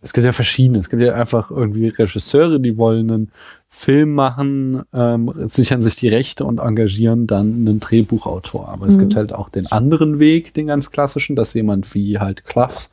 es gibt ja verschiedene. Es gibt ja einfach irgendwie Regisseure, die wollen einen Film machen, ähm, sichern sich die Rechte und engagieren dann einen Drehbuchautor. Aber es Mhm. gibt halt auch den anderen Weg, den ganz klassischen, dass jemand wie halt Klaffs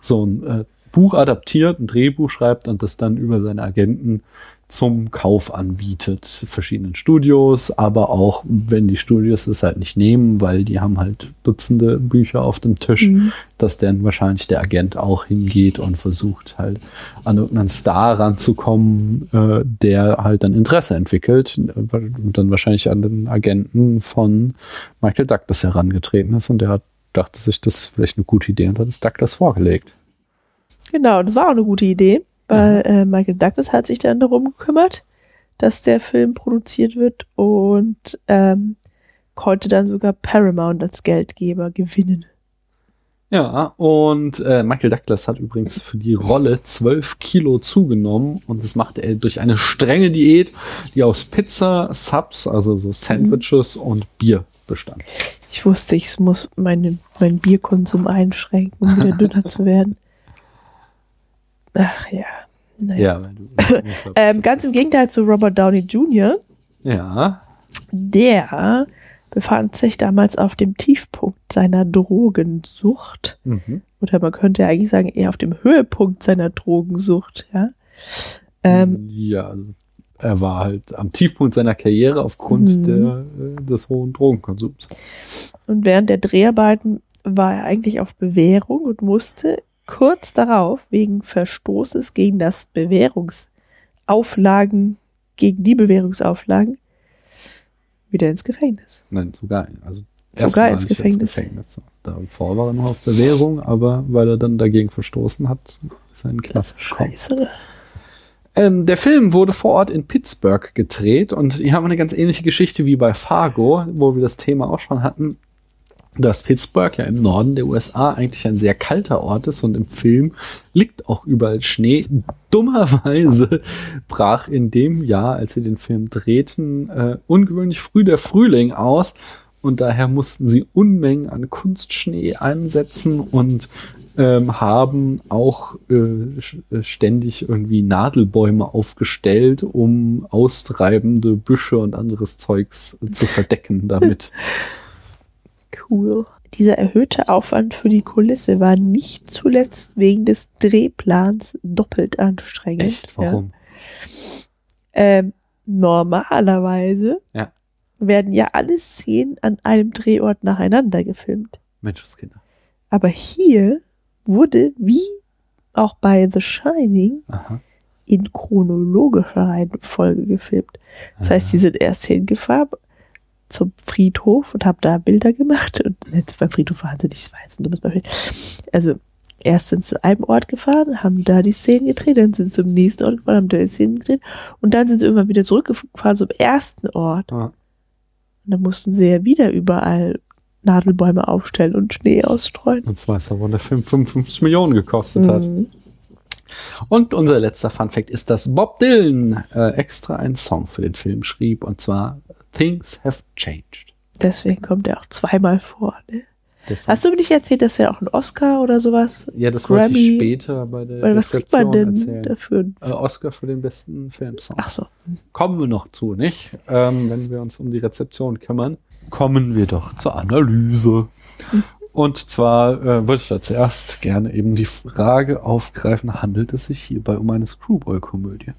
so ein äh, Buch adaptiert, ein Drehbuch schreibt und das dann über seine Agenten zum Kauf anbietet. Verschiedenen Studios, aber auch, wenn die Studios es halt nicht nehmen, weil die haben halt Dutzende Bücher auf dem Tisch, Mhm. dass dann wahrscheinlich der Agent auch hingeht und versucht halt an irgendeinen Star ranzukommen, äh, der halt dann Interesse entwickelt und dann wahrscheinlich an den Agenten von Michael Douglas herangetreten ist und der hat, dachte sich, das ist vielleicht eine gute Idee und hat es Douglas vorgelegt. Genau, das war auch eine gute Idee, weil äh, Michael Douglas hat sich dann darum gekümmert, dass der Film produziert wird und ähm, konnte dann sogar Paramount als Geldgeber gewinnen. Ja, und äh, Michael Douglas hat übrigens für die Rolle 12 Kilo zugenommen und das machte er durch eine strenge Diät, die aus Pizza, Subs, also so Sandwiches und Bier bestand. Ich wusste, ich muss meine, meinen Bierkonsum einschränken, um wieder dünner zu werden. Ach ja. Naja. Ja, du, Ähm, ganz im Gegenteil zu Robert Downey Jr., ja, der befand sich damals auf dem Tiefpunkt seiner Drogensucht. mhm. Oder man könnte ja eigentlich sagen, eher auf dem Höhepunkt seiner Drogensucht, ja. Ähm, ja, also er war halt am Tiefpunkt seiner Karriere aufgrund Mhm. der, äh, des hohen Drogenkonsums. und während der Dreharbeiten war er eigentlich auf Bewährung und musste kurz darauf wegen Verstoßes gegen das Bewährungsauflagen, gegen die Bewährungsauflagen wieder ins Gefängnis. Nein, sogar, also Sogar ins Gefängnis. Gefängnis. Davor war er noch auf Bewährung, aber weil er dann dagegen verstoßen hat, ist in den Knast gekommen. Scheiße. ne? Ähm, der Film wurde vor Ort in Pittsburgh gedreht und hier haben wir eine ganz ähnliche Geschichte wie bei Fargo, wo wir das Thema auch schon hatten, dass Pittsburgh ja im Norden der USA eigentlich ein sehr kalter Ort ist und im Film liegt auch überall Schnee. Dummerweise brach in dem Jahr, als sie den Film drehten, äh, ungewöhnlich früh der Frühling aus und daher mussten sie Unmengen an Kunstschnee einsetzen und ähm, haben auch äh, äh, ständig irgendwie Nadelbäume aufgestellt, um austreibende Büsche und anderes Zeugs zu verdecken damit. Cool. Dieser erhöhte Aufwand für die Kulisse war nicht zuletzt wegen des Drehplans doppelt anstrengend. Echt? Warum? Ja. Ähm, normalerweise Ja. werden ja alle Szenen an einem Drehort nacheinander gefilmt. Menschenskinder. Aber hier wurde, wie auch bei The Shining, Aha. in chronologischer Reihenfolge gefilmt. Das heißt, die sind erst hingefahren zum Friedhof und haben da Bilder gemacht. Und jetzt beim Friedhof waren sie nicht, war jetzt ein dummes Beispiel. Also, erst sind sie zu einem Ort gefahren, haben da die Szenen gedreht, dann sind sie zum nächsten Ort gefahren, haben da die Szenen gedreht und dann sind sie irgendwann wieder zurückgefahren zum ersten Ort. Ja. Und dann mussten sie ja wieder überall Nadelbäume aufstellen und Schnee ausstreuen. Und zwar ist aber der Film 55 Millionen gekostet hat. Mhm. Und unser letzter Fun Fact ist, dass Bob Dylan äh, extra einen Song für den Film schrieb und zwar Things Have Changed. Deswegen kommt er auch zweimal vor. Ne? Das Hast du mir nicht erzählt, dass er auch einen Oscar oder sowas? ja, das wollte ich Grammy? später bei der Weil was kriegt man denn erzählen. dafür? Äh, Oscar für den besten Filmsong. Ach so. Kommen wir noch zu, nicht? Ähm, wenn wir uns um die Rezeption kümmern, kommen wir doch zur Analyse. Und zwar äh, würde ich da zuerst gerne eben die Frage aufgreifen, handelt es sich hierbei um eine Screwball-Komödie?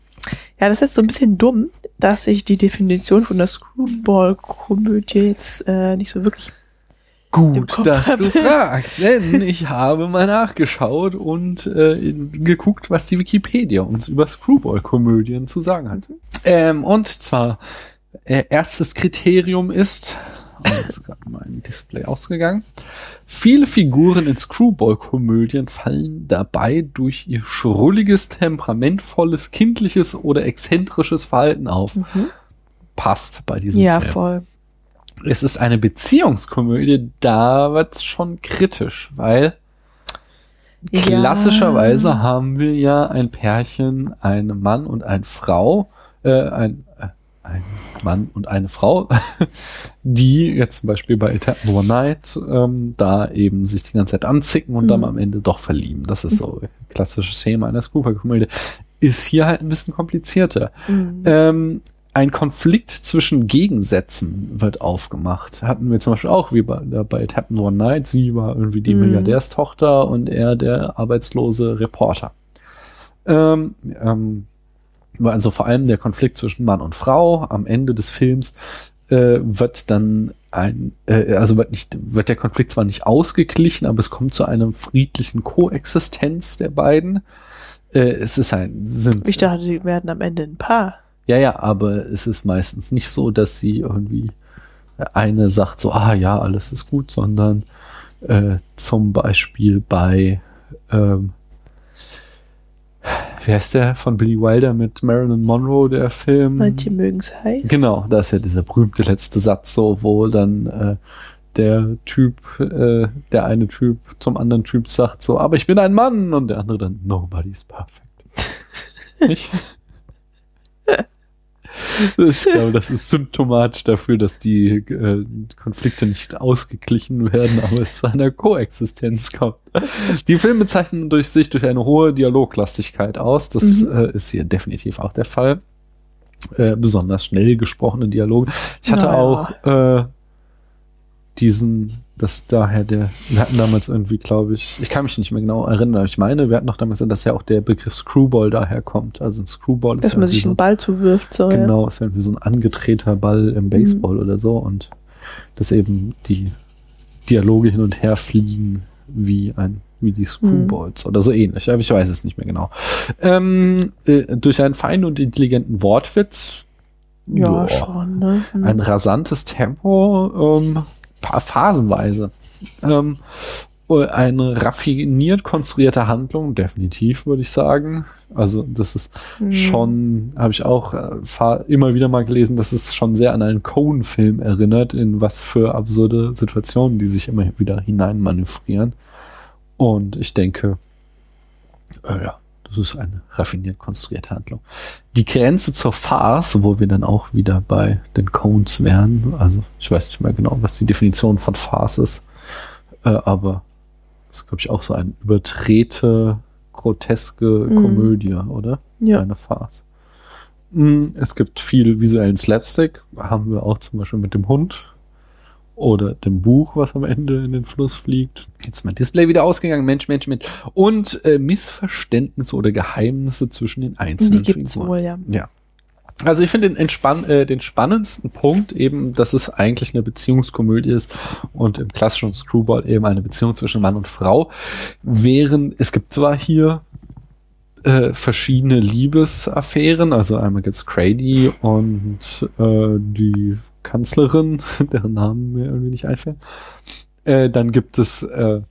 Ja, das ist jetzt so ein bisschen dumm, dass ich die Definition von der Screwball-Komödie jetzt äh, nicht so wirklich. Gut, dass habe. du fragst, denn ich habe mal nachgeschaut und äh, geguckt, was die Wikipedia uns über Screwball-Komödien zu sagen hat. Ähm, und zwar, äh, erstes Kriterium ist, und jetzt gerade mein Display ausgegangen, viele Figuren in Screwball-Komödien fallen dabei durch ihr schrulliges, temperamentvolles, kindliches oder exzentrisches Verhalten auf. Passt bei diesem Ja, Film. voll. Es ist eine Beziehungskomödie, da wird's schon kritisch, weil Ja. klassischerweise haben wir ja ein Pärchen, einen Mann und eine Frau, äh, ein, äh, ein Mann und eine Frau, die jetzt zum Beispiel bei It Happened One Night ähm, da eben sich die ganze Zeit anzicken und dann Mhm. am Ende doch verlieben. Das ist so ein klassisches Thema einer Screwball-Komödie. Ist hier halt ein bisschen komplizierter. Mhm. Ähm, ein Konflikt zwischen Gegensätzen wird aufgemacht. Hatten wir zum Beispiel auch, wie bei, bei It Happened One Night. Sie war irgendwie die Mhm. Milliardärstochter und er der arbeitslose Reporter. Ähm, ähm, Also vor allem der Konflikt zwischen Mann und Frau am Ende des Films äh, wird dann ein, äh, also wird nicht, wird der Konflikt zwar nicht ausgeglichen, aber es kommt zu einer friedlichen Koexistenz der beiden. Äh, es ist ein, sind, Ich dachte, die werden am Ende ein Paar. ja, ja, aber es ist meistens nicht so, dass sie irgendwie eine sagt so, ah ja, alles ist gut, sondern äh, zum Beispiel bei, ähm, wie heißt der von Billy Wilder mit Marilyn Monroe, der Film? Manche mögen es heiß. Genau, da ist ja dieser berühmte letzte Satz so, wo dann äh, der Typ, äh, der eine Typ zum anderen Typ sagt so, aber ich bin ein Mann und der andere dann, nobody's perfect. Nicht? Ich glaube, das ist symptomatisch dafür, dass die äh, Konflikte nicht ausgeglichen werden, aber es zu einer Koexistenz kommt. Die Filme zeichnen durch sich durch eine hohe Dialoglastigkeit aus. Das Mhm. äh, ist hier definitiv auch der Fall. Äh, besonders schnell gesprochene Dialoge. Ich hatte Na ja. auch äh, diesen, das daher der, wir hatten damals irgendwie, glaube ich, ich kann mich nicht mehr genau erinnern, aber ich meine, wir hatten noch damals, dass ja auch der Begriff Screwball daher kommt. Also ein Screwball ist Dass man sich so einen Ball zuwirft, so. Genau, ist irgendwie so ein angedrehter Ball im Baseball oder so und dass eben die Dialoge hin und her fliegen wie ein wie die Screwballs oder so ähnlich, aber ich weiß es nicht mehr genau. Ähm, äh, durch einen feinen und intelligenten Wortwitz, Ja, ja, schon, ne? Ein rasantes Tempo, ähm, phasenweise. Ähm, äh, eine raffiniert konstruierte Handlung, definitiv, würde ich sagen. Also, das ist Hm. schon, habe ich auch äh, immer wieder mal gelesen, dass es schon sehr an einen Cohen-Film erinnert, in was für absurde Situationen die sich immer wieder hineinmanövrieren. Und ich denke, äh, ja, das ist eine raffiniert konstruierte Handlung. Die Grenze zur Farce, wo wir dann auch wieder bei den Cones wären, also ich weiß nicht mehr genau, was die Definition von Farce ist, äh, aber das ist, glaube ich, auch so eine überdrehte, groteske Mhm. Komödie, oder? Ja. Eine Farce. Mm, Es gibt viel visuellen Slapstick, haben wir auch zum Beispiel mit dem Hund oder dem Buch, was am Ende in den Fluss fliegt. Jetzt ist mein Display wieder ausgegangen, Mensch, Mensch, Mensch. Und äh, Missverständnisse oder Geheimnisse zwischen den einzelnen Die gibt's Figuren. wohl, ja. Ja. Also ich finde den, entspann äh, den spannendsten Punkt eben, dass es eigentlich eine Beziehungskomödie ist und im klassischen Screwball eben eine Beziehung zwischen Mann und Frau. Während es gibt zwar hier äh, verschiedene Liebesaffären, also einmal gibt's Grady und äh, die Kanzlerin, deren Namen mir irgendwie nicht einfällt. Äh, dann gibt es, äh,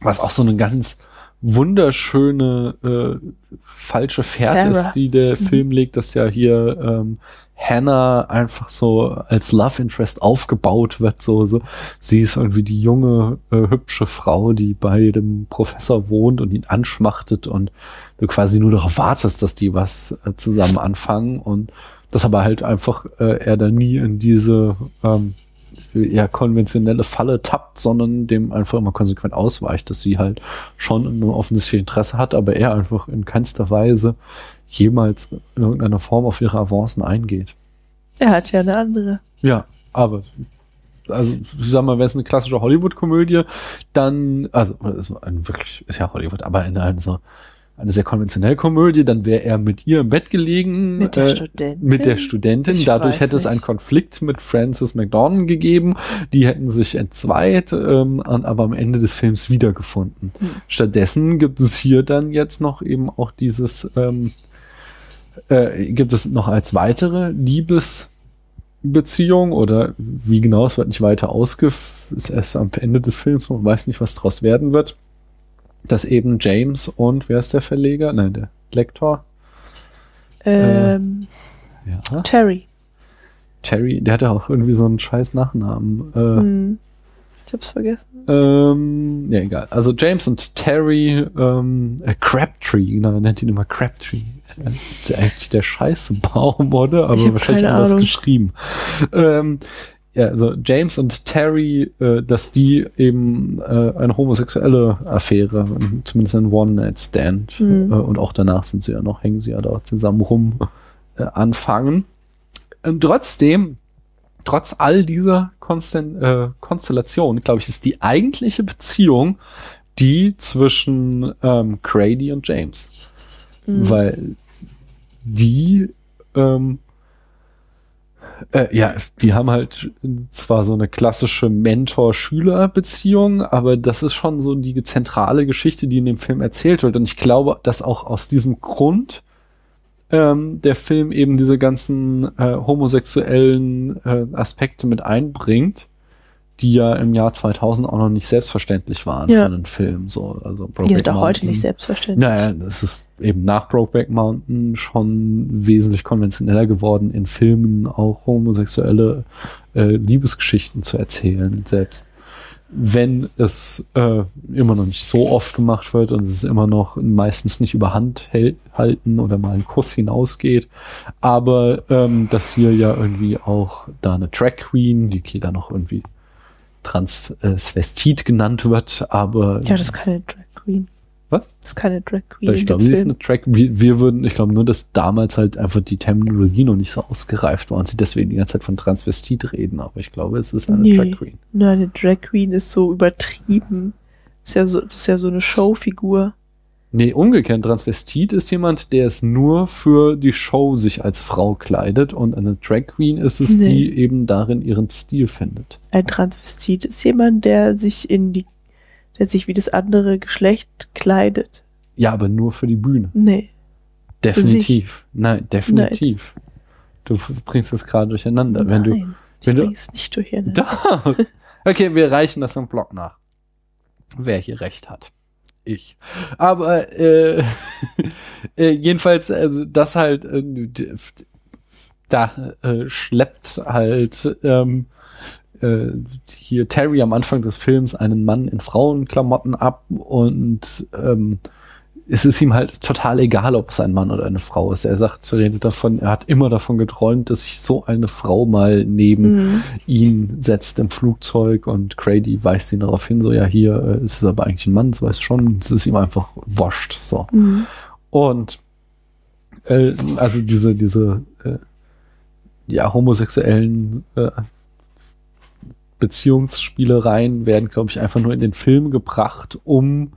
was auch so eine ganz wunderschöne äh, falsche Fährte Sarah. ist, die der Mhm. Film legt, dass ja hier ähm, Hannah einfach so als Love Interest aufgebaut wird. So, so. Sie ist irgendwie die junge, äh, hübsche Frau, die bei dem Professor wohnt und ihn anschmachtet und du quasi nur darauf wartest, dass die was äh, zusammen anfangen und das aber halt einfach äh, er da nie in diese ähm, ja, konventionelle Falle tappt, sondern dem einfach immer konsequent ausweicht, dass sie halt schon ein offensichtliches Interesse hat, aber er einfach in keinster Weise jemals in irgendeiner Form auf ihre Avancen eingeht. Er hat ja eine andere. Ja, aber also ich sag mal, wenn es eine klassische Hollywood-Komödie, dann, also wirklich, ist ja Hollywood, aber eine, eine, so, eine sehr konventionelle Komödie, dann wäre er mit ihr im Bett gelegen. Mit der äh, Studentin. mit der Studentin. Ich Dadurch hätte es nicht. einen Konflikt mit Frances McDormand gegeben. Die hätten sich entzweit, ähm, aber am Ende des Films wiedergefunden. Hm. Stattdessen gibt es hier dann jetzt noch eben auch dieses, ähm, äh, gibt es noch als weitere Liebesbeziehung oder wie genau, es wird nicht weiter ausgef, ist erst am Ende des Films, man weiß nicht, was draus werden wird, dass eben James und, wer ist der Verleger? Nein, der Lektor. Ähm, Ja. Terry. Terry, der hatte auch irgendwie so einen scheiß Nachnamen. Äh, Hm. Ich hab's vergessen. ähm, ja, egal. Also James und Terry, ähm, äh, Crabtree, genau, er nennt ihn immer Crabtree. Äh, Ist ja eigentlich der scheiße Baum, oder? Aber wahrscheinlich anders Ahnung. geschrieben. Ähm, ja, also James und Terry, äh, dass die eben äh, eine homosexuelle Affäre, zumindest ein One-Night-Stand, Mhm. äh, und auch danach sind sie ja noch, hängen sie ja da zusammen rum, äh, anfangen. Und trotzdem, trotz all dieser Konstel äh, Konstellationen, glaube ich, ist die eigentliche Beziehung die zwischen ähm, Grady und James. Mhm. Weil die, ähm, äh, ja, die haben halt zwar so eine klassische Mentor-Schüler-Beziehung, aber das ist schon so die zentrale Geschichte, die in dem Film erzählt wird. Und ich glaube, dass auch aus diesem Grund ähm, der Film eben diese ganzen äh, homosexuellen äh, Aspekte mit einbringt, die ja im Jahr 2000 auch noch nicht selbstverständlich waren Ja. für einen Film. So, also Die sind auch heute nicht selbstverständlich. Naja, das ist eben nach Brokeback Mountain schon wesentlich konventioneller geworden, in Filmen auch homosexuelle äh, Liebesgeschichten zu erzählen, selbst wenn es äh, immer noch nicht so oft gemacht wird und es immer noch meistens nicht über Hand halten oder mal einen Kuss hinausgeht. Aber ähm, dass hier ja irgendwie auch da eine Drag Queen, die dann noch irgendwie Transvestit genannt wird, aber Ja, das ist keine Drag Queen. was? Das ist keine Drag Queen. Ich glaube, sie ist eine Track. Wir, wir würden, ich glaube nur, dass damals halt einfach die Terminologie noch nicht so ausgereift war und sie deswegen die ganze Zeit von Transvestit reden. Aber ich glaube, es ist eine Nee. Drag Queen. Nein, eine Drag Queen ist so übertrieben. Ist ja so, das ist ja so eine Showfigur. Nee, umgekehrt. Transvestit ist jemand, der es nur für die Show sich als Frau kleidet und eine Drag Queen ist es, Nee. die eben darin ihren Stil findet. Ein Transvestit ist jemand, der sich in die, der sich wie das andere Geschlecht kleidet. Ja, aber nur für die Bühne. Nee. Definitiv. Nein, definitiv. Du f- bringst es gerade durcheinander. Wenn du, Nein, ich wenn du- bring's nicht durcheinander. Da. Okay, wir reichen das im Blog nach. Wer hier recht hat. Ich. Aber äh, äh, jedenfalls, also das halt, äh, da äh, schleppt halt ähm, äh, hier Terry am Anfang des Films einen Mann in Frauenklamotten ab und ähm, es ist ihm halt total egal, ob es ein Mann oder eine Frau ist. Er sagt, redet davon, er hat immer davon geträumt, dass sich so eine Frau mal neben Mhm. ihn setzt im Flugzeug und Grady weist ihn darauf hin, so ja, hier äh, ist es aber eigentlich ein Mann, das weiß schon, es ist ihm einfach wascht, so. Mhm. Und äh, also diese, diese äh, ja, homosexuellen äh, Beziehungsspielereien werden, glaube ich, einfach nur in den Film gebracht, um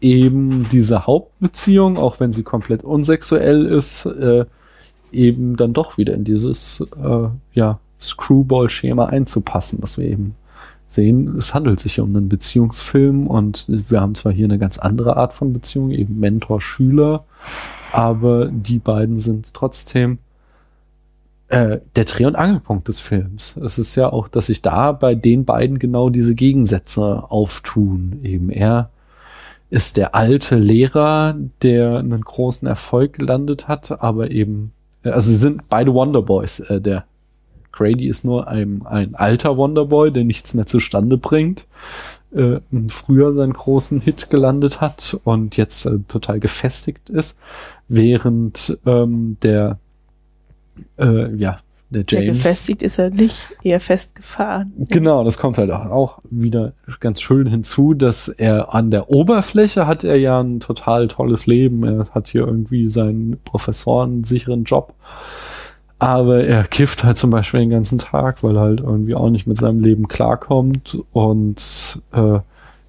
eben diese Hauptbeziehung, auch wenn sie komplett unsexuell ist, äh, eben dann doch wieder in dieses äh, ja, Screwball-Schema einzupassen, dass wir eben sehen, es handelt sich um einen Beziehungsfilm und wir haben zwar hier eine ganz andere Art von Beziehung, eben Mentor-Schüler, aber die beiden sind trotzdem äh, der Dreh- und Angelpunkt des Films. Es ist ja auch, dass sich da bei den beiden genau diese Gegensätze auftun. Eben er ist der alte Lehrer, der einen großen Erfolg gelandet hat, aber eben, äh, also sie sind beide Wonderboys. Äh, der Grady ist nur ein, ein alter Wonderboy, der nichts mehr zustande bringt. Äh, früher seinen großen Hit gelandet hat und jetzt äh, total gefestigt ist, während ähm, der äh, ja der Ja, James gefestigt ist er nicht, eher festgefahren. Genau, das kommt halt auch- auch wieder ganz schön hinzu, dass er an der Oberfläche hat er ja ein total tolles Leben. Er hat hier irgendwie seinen Professoren sicheren Job. Aber er kifft halt zum Beispiel den ganzen Tag, weil er halt irgendwie auch nicht mit seinem Leben klarkommt und äh,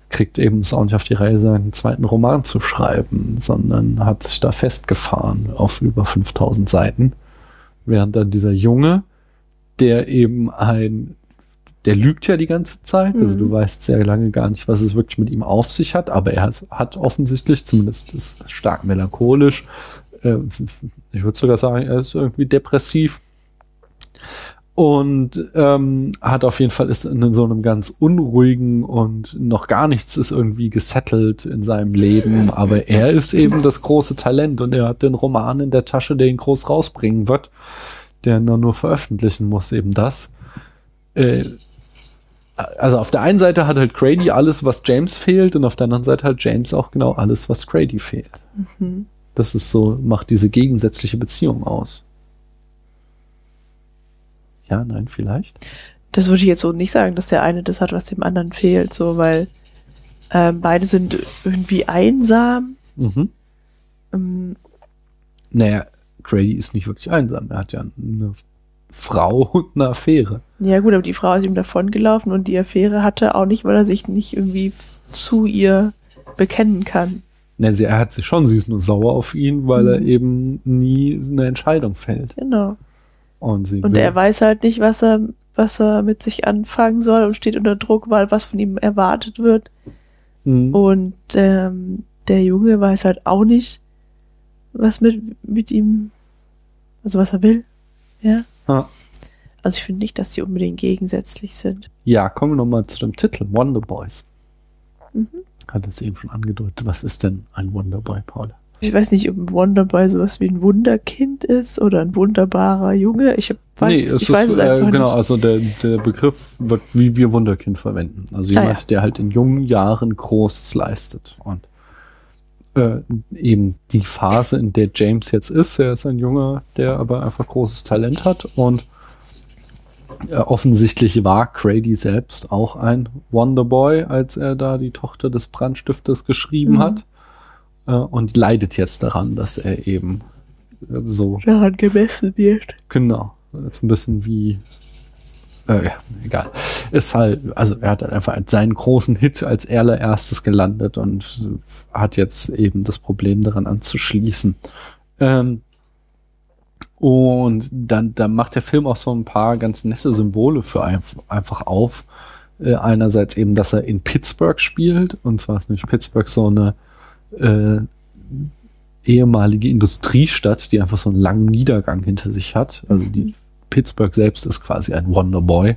kriegt eben es auch nicht auf die Reihe, seinen zweiten Roman zu schreiben, sondern hat sich da festgefahren auf über 5000 Seiten. Während dann dieser Junge, der eben ein, der lügt ja die ganze Zeit, also Mhm. du weißt sehr lange gar nicht, was es wirklich mit ihm auf sich hat, aber er hat, hat offensichtlich, zumindest ist stark melancholisch, äh, ich würde sogar sagen, er ist irgendwie depressiv und ähm, hat auf jeden Fall ist in so einem ganz unruhigen und noch gar nichts ist irgendwie gesettelt in seinem Leben, aber er ist eben das große Talent und er hat den Roman in der Tasche, der ihn groß rausbringen wird, der nur veröffentlichen muss, eben das. Äh, also auf der einen Seite hat halt Grady alles, was James fehlt, und auf der anderen Seite hat James auch genau alles, was Grady fehlt. Mhm. Das ist so, macht diese gegensätzliche Beziehung aus. Ja, nein, vielleicht. Das würde ich jetzt so nicht sagen, dass der eine das hat, was dem anderen fehlt, so, weil ähm, beide sind irgendwie einsam. Mhm. Ähm, Naja, Grady ist nicht wirklich einsam. Er hat ja eine Frau und eine Affäre. ja gut, aber die Frau ist ihm davongelaufen und die Affäre hatte auch nicht, weil er sich nicht irgendwie zu ihr bekennen kann. Ne, sie er hat sich schon, sie ist nur sauer auf ihn, weil er Mhm. eben nie eine Entscheidung fällt. Genau. Und, Und er weiß halt nicht, was er, was er mit sich anfangen soll und steht unter Druck, weil was von ihm erwartet wird. Mhm. Und ähm, der Junge weiß halt auch nicht, was mit, mit ihm, also was er will. Ja. Ja. Also ich finde nicht, dass die unbedingt gegensätzlich sind. Ja, kommen wir nochmal zu dem Titel, Wonder Boys. Mhm. Hat es eben schon angedeutet. Was ist denn ein Wonder Boy, Paul? Ich weiß nicht, ob ein Wonderboy sowas wie ein Wunderkind ist oder ein wunderbarer Junge. Ich weiß, nee, ich es weiß ist, es äh, einfach genau, nicht. also der, der Begriff wird wie wir Wunderkind verwenden. Also Ah, jemand, ja. der halt in jungen Jahren Großes leistet. Und äh, eben die Phase, in der James jetzt ist, er ist ein Junge, der aber einfach großes Talent hat und äh, offensichtlich war Grady selbst auch ein Wonderboy, als er da die Tochter des Brandstiftes geschrieben Mhm. hat äh, und leidet jetzt daran, dass er eben äh, so Daran gemessen wird. Genau. Jetzt ein bisschen wie. Äh, ja, egal. Ist halt, also er hat halt einfach seinen großen Hit als allererstes gelandet und hat jetzt eben das Problem daran anzuschließen. Ähm, und dann, dann macht der Film auch so ein paar ganz nette Symbole für ein, einfach auf. Äh, einerseits eben, dass er in Pittsburgh spielt, und zwar ist nämlich Pittsburgh so eine äh, ehemalige Industriestadt, die einfach so einen langen Niedergang hinter sich hat. Also die Pittsburgh selbst ist quasi ein Wonderboy.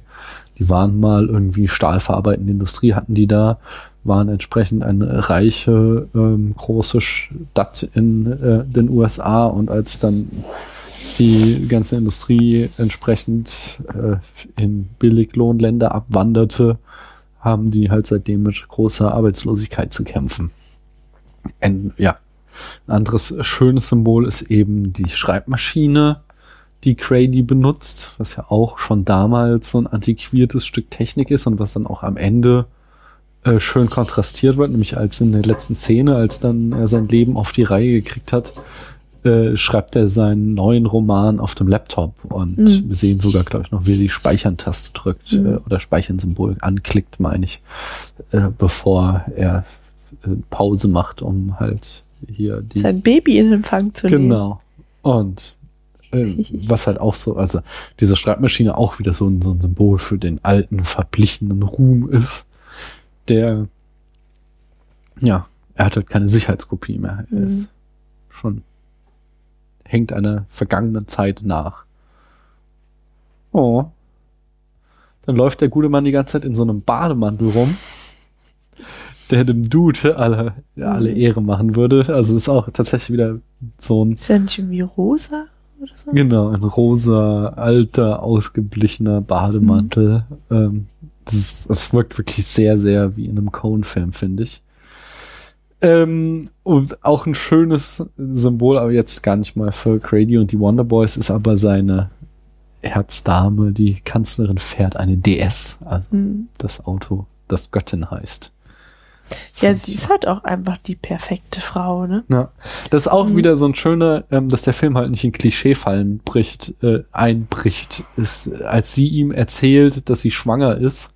Die waren mal irgendwie stahlverarbeitende Industrie, hatten die da, waren entsprechend eine reiche, ähm, große Stadt in äh, den USA und als dann die ganze Industrie entsprechend äh, in Billiglohnländer abwanderte, haben die halt seitdem mit großer Arbeitslosigkeit zu kämpfen. Ein, ja, ein anderes schönes Symbol ist eben die Schreibmaschine, die Grady benutzt, was ja auch schon damals so ein antiquiertes Stück Technik ist und was dann auch am Ende äh, schön kontrastiert wird, nämlich als in der letzten Szene, als dann er sein Leben auf die Reihe gekriegt hat, äh, schreibt er seinen neuen Roman auf dem Laptop und Mhm. wir sehen sogar, glaube ich, noch, wie er die Speichern-Taste drückt Mhm. äh, oder Speichern-Symbol anklickt, meine ich, äh, bevor er Pause macht, um halt hier die Sein Baby in Empfang zu nehmen. Genau. Und äh, was halt auch so, also diese Schreibmaschine auch wieder so ein, so ein Symbol für den alten, verblichenen Ruhm ist, der, ja, er hat halt keine Sicherheitskopie mehr. Er Mhm. ist schon, hängt einer vergangenen Zeit nach. Oh. Dann läuft der gute Mann die ganze Zeit in so einem Bademantel rum, der dem Dude alle, alle Mhm. Ehre machen würde. Also ist auch tatsächlich wieder so ein Ist er nicht irgendwie rosa oder so? Genau, ein rosa, alter, ausgeblichener Bademantel. Ähm, das, das wirkt wirklich sehr, sehr wie in einem Cone-Film, finde ich. Ähm, und auch ein schönes Symbol, aber jetzt gar nicht mal für Grady und die Wonder Boys, ist aber seine Herzdame, die Kanzlerin fährt eine DS, also Hm. das Auto, das Göttin heißt. Ja, sie ist halt auch einfach die perfekte Frau, ne? Ja, das ist auch Mhm. wieder so ein schöner, ähm, dass der Film halt nicht in Klischeefallen bricht, äh, einbricht. Ist, als sie ihm erzählt, dass sie schwanger ist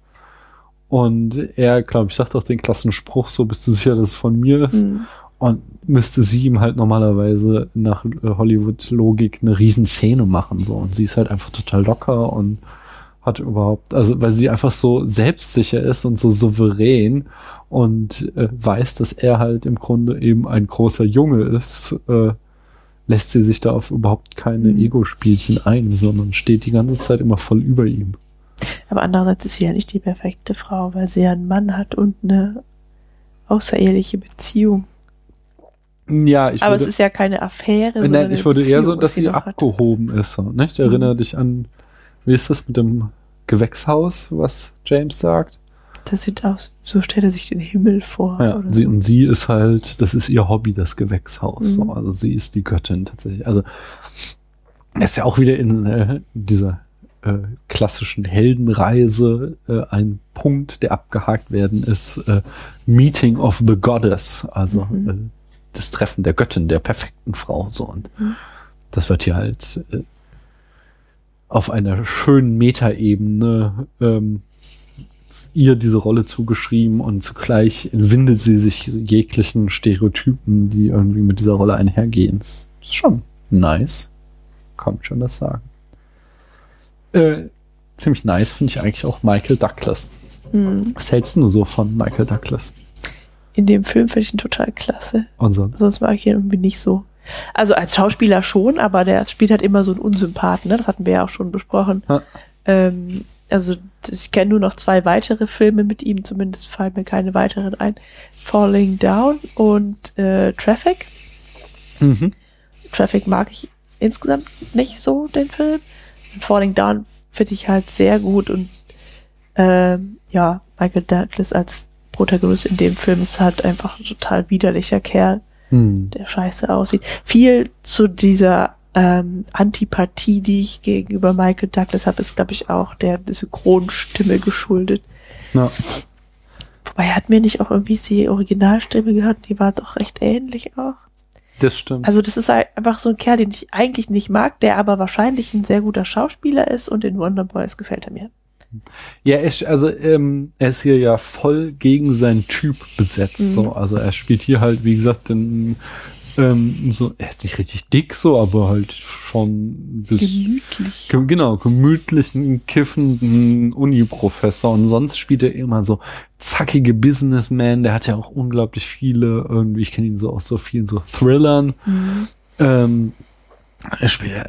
und er, glaube ich, sagt auch den klassen Spruch, so bist du sicher, dass es von mir ist. Hm. Und müsste sie ihm halt normalerweise nach Hollywood-Logik eine Riesenszene machen. So. Und sie ist halt einfach total locker und hat überhaupt, also weil sie einfach so selbstsicher ist und so souverän und äh, weiß, dass er halt im Grunde eben ein großer Junge ist, äh, lässt sie sich da auf überhaupt keine Mhm. Ego-Spielchen ein, sondern steht die ganze Zeit immer voll über ihm. Aber andererseits ist sie ja nicht die perfekte Frau, weil sie ja einen Mann hat und eine außereheliche Beziehung. Ja, ich Aber es würde, ist ja keine Affäre. äh, sondern nein, ich würde eher so, Beziehung, dass sie noch hat. abgehoben ist. Nicht? Erinnere Mhm. dich an, wie ist das mit dem Gewächshaus, was James sagt? Das sieht aus, so stellt er sich den Himmel vor. Ja, sie, so. und sie ist halt, das ist ihr Hobby, das Gewächshaus. Mhm. Also sie ist die Göttin tatsächlich. Also ist ja auch wieder in äh, dieser äh, klassischen Heldenreise äh, ein Punkt, der abgehakt werden ist, äh, Meeting of the Goddess, also Mhm. äh, das Treffen der Göttin, der perfekten Frau. So und Mhm. das wird hier halt äh, auf einer schönen Metaebene ähm, ihr diese Rolle zugeschrieben und zugleich entwindet sie sich jeglichen Stereotypen, die irgendwie mit dieser Rolle einhergehen. Das ist schon nice. Kann man schon das sagen. Äh, ziemlich nice finde ich eigentlich auch Michael Douglas. Hm. Was hältst du so von Michael Douglas? In dem Film finde ich ihn total klasse. Und sonst? Sonst mag ich ihn irgendwie nicht so. Also als Schauspieler schon, aber der spielt halt immer so einen Unsympathen, ne? Das hatten wir ja auch schon besprochen. Ja. Ähm, also ich kenne nur noch zwei weitere Filme mit ihm, zumindest fallen mir keine weiteren ein. Falling Down und äh, Traffic. Mhm. Traffic mag ich insgesamt nicht so, den Film. Und Falling Down finde ich halt sehr gut und ähm, ja, Michael Douglas als Protagonist in dem Film ist halt einfach ein total widerlicher Kerl, Hm. der scheiße aussieht. Viel zu dieser ähm, Antipathie, die ich gegenüber Michael Douglas habe, ist, glaube ich, auch der Synchronstimme geschuldet. Ja. Wobei hat mir nicht auch irgendwie die Originalstimme gehört, die war doch recht ähnlich auch. Das stimmt. Also das ist halt einfach so ein Kerl, den ich eigentlich nicht mag, der aber wahrscheinlich ein sehr guter Schauspieler ist und in Wonder Boys gefällt er mir. Ja, er, ist- also ähm, er ist hier ja voll gegen seinen Typ besetzt. Mhm. So. Also er spielt hier halt, wie gesagt, den, ähm, so, er ist nicht richtig dick so, aber halt schon bis, Gemütlich. Ge- genau, gemütlichen, kiffenden Uni-Professor und sonst spielt er immer so zackige Businessman, der hat ja auch unglaublich viele, irgendwie, ich kenne ihn so aus so vielen so Thrillern. Mhm. Ähm,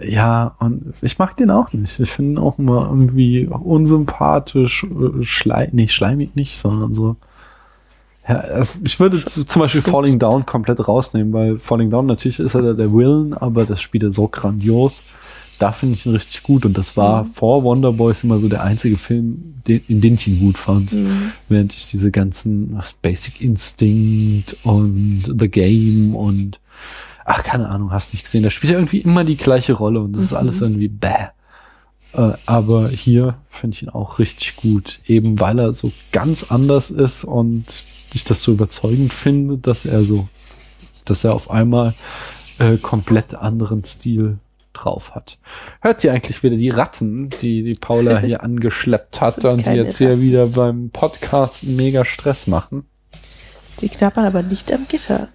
ja, und ich mag den auch nicht. Ich finde ihn auch immer irgendwie unsympathisch, äh, schlei nicht schleimig nicht, sondern so. Ja, also ich würde zu, zum Beispiel Stimmt. Falling Down komplett rausnehmen, weil Falling Down natürlich ist er der, der Willen, aber das spielt er so grandios. Da finde ich ihn richtig gut und das war Mhm. vor Wonder Boys immer so der einzige Film, den, in den ich ihn gut fand. Mhm. Während ich diese ganzen ach, Basic Instinct und The Game und ach, keine Ahnung, hast nicht gesehen. Da spielt er irgendwie immer die gleiche Rolle und das ist Mhm. alles irgendwie bäh. Äh, aber hier finde ich ihn auch richtig gut, eben weil er so ganz anders ist und ich das so überzeugend finde, dass er so, dass er auf einmal äh, komplett anderen Stil drauf hat. Hört ihr eigentlich wieder die Ratten, die die Paula hier angeschleppt hat und die jetzt hier Ratten. wieder beim Podcast mega Stress machen? Die knabbern aber nicht am Gitter.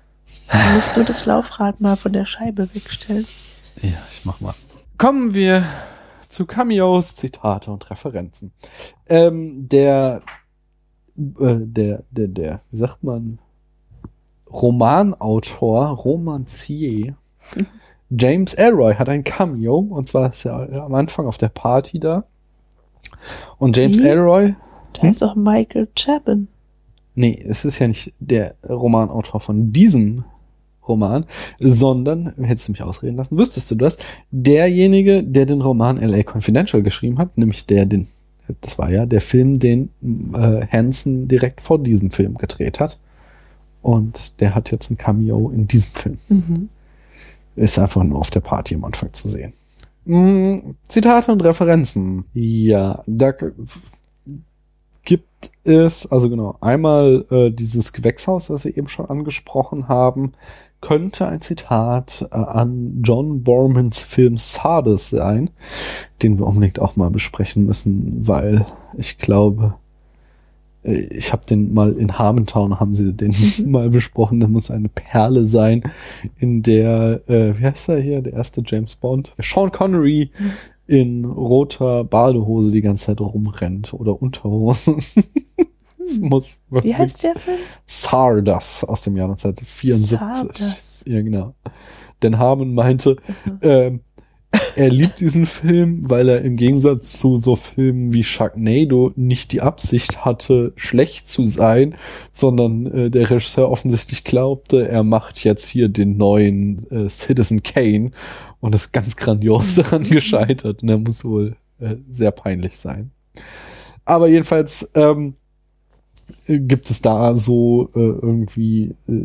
Du musst nur das Laufrad mal von der Scheibe wegstellen. Ja, ich mach mal. Kommen wir zu Cameos, Zitate und Referenzen. Ähm, der, äh, der, der, der, wie sagt man, Romanautor, Romancier, James Elroy hat ein Cameo, und zwar ist er am Anfang auf der Party da. Und James Wie? Elroy, Da Hm? ist auch Michael Chabon. Nee, es ist ja nicht der Romanautor von diesem Roman, sondern, hättest du mich ausreden lassen, wüsstest du das, derjenige, der den Roman LA Confidential geschrieben hat, nämlich der, den, das war ja der Film, den äh, Hansen direkt vor diesem Film gedreht hat. Und der hat jetzt ein Cameo in diesem Film. Mhm. Ist einfach nur auf der Party am Anfang zu sehen. Mm, Zitate und Referenzen. Ja, da gibt es, also genau, einmal äh, dieses Gewächshaus, was wir eben schon angesprochen haben, könnte ein Zitat äh, an John Bormans Film Sardes sein, den wir unbedingt auch mal besprechen müssen, weil ich glaube, äh, ich habe den mal in Harmontown, haben sie den mal besprochen, der muss eine Perle sein, in der, äh, wie heißt er hier, der erste James Bond, Sean Connery in roter Badehose die ganze Zeit rumrennt oder Unterhose. das muss Wie heißt der Film? Sardas aus dem Jahr 1974. Sardas. Ja, genau. Denn Harmon meinte, Mhm. ähm, er liebt diesen Film, weil er im Gegensatz zu so Filmen wie Sharknado nicht die Absicht hatte, schlecht zu sein, sondern äh, der Regisseur offensichtlich glaubte, er macht jetzt hier den neuen äh, Citizen Kane und ist ganz grandios daran gescheitert und er muss wohl äh, sehr peinlich sein. Aber jedenfalls ähm, äh, gibt es da so äh, irgendwie, äh,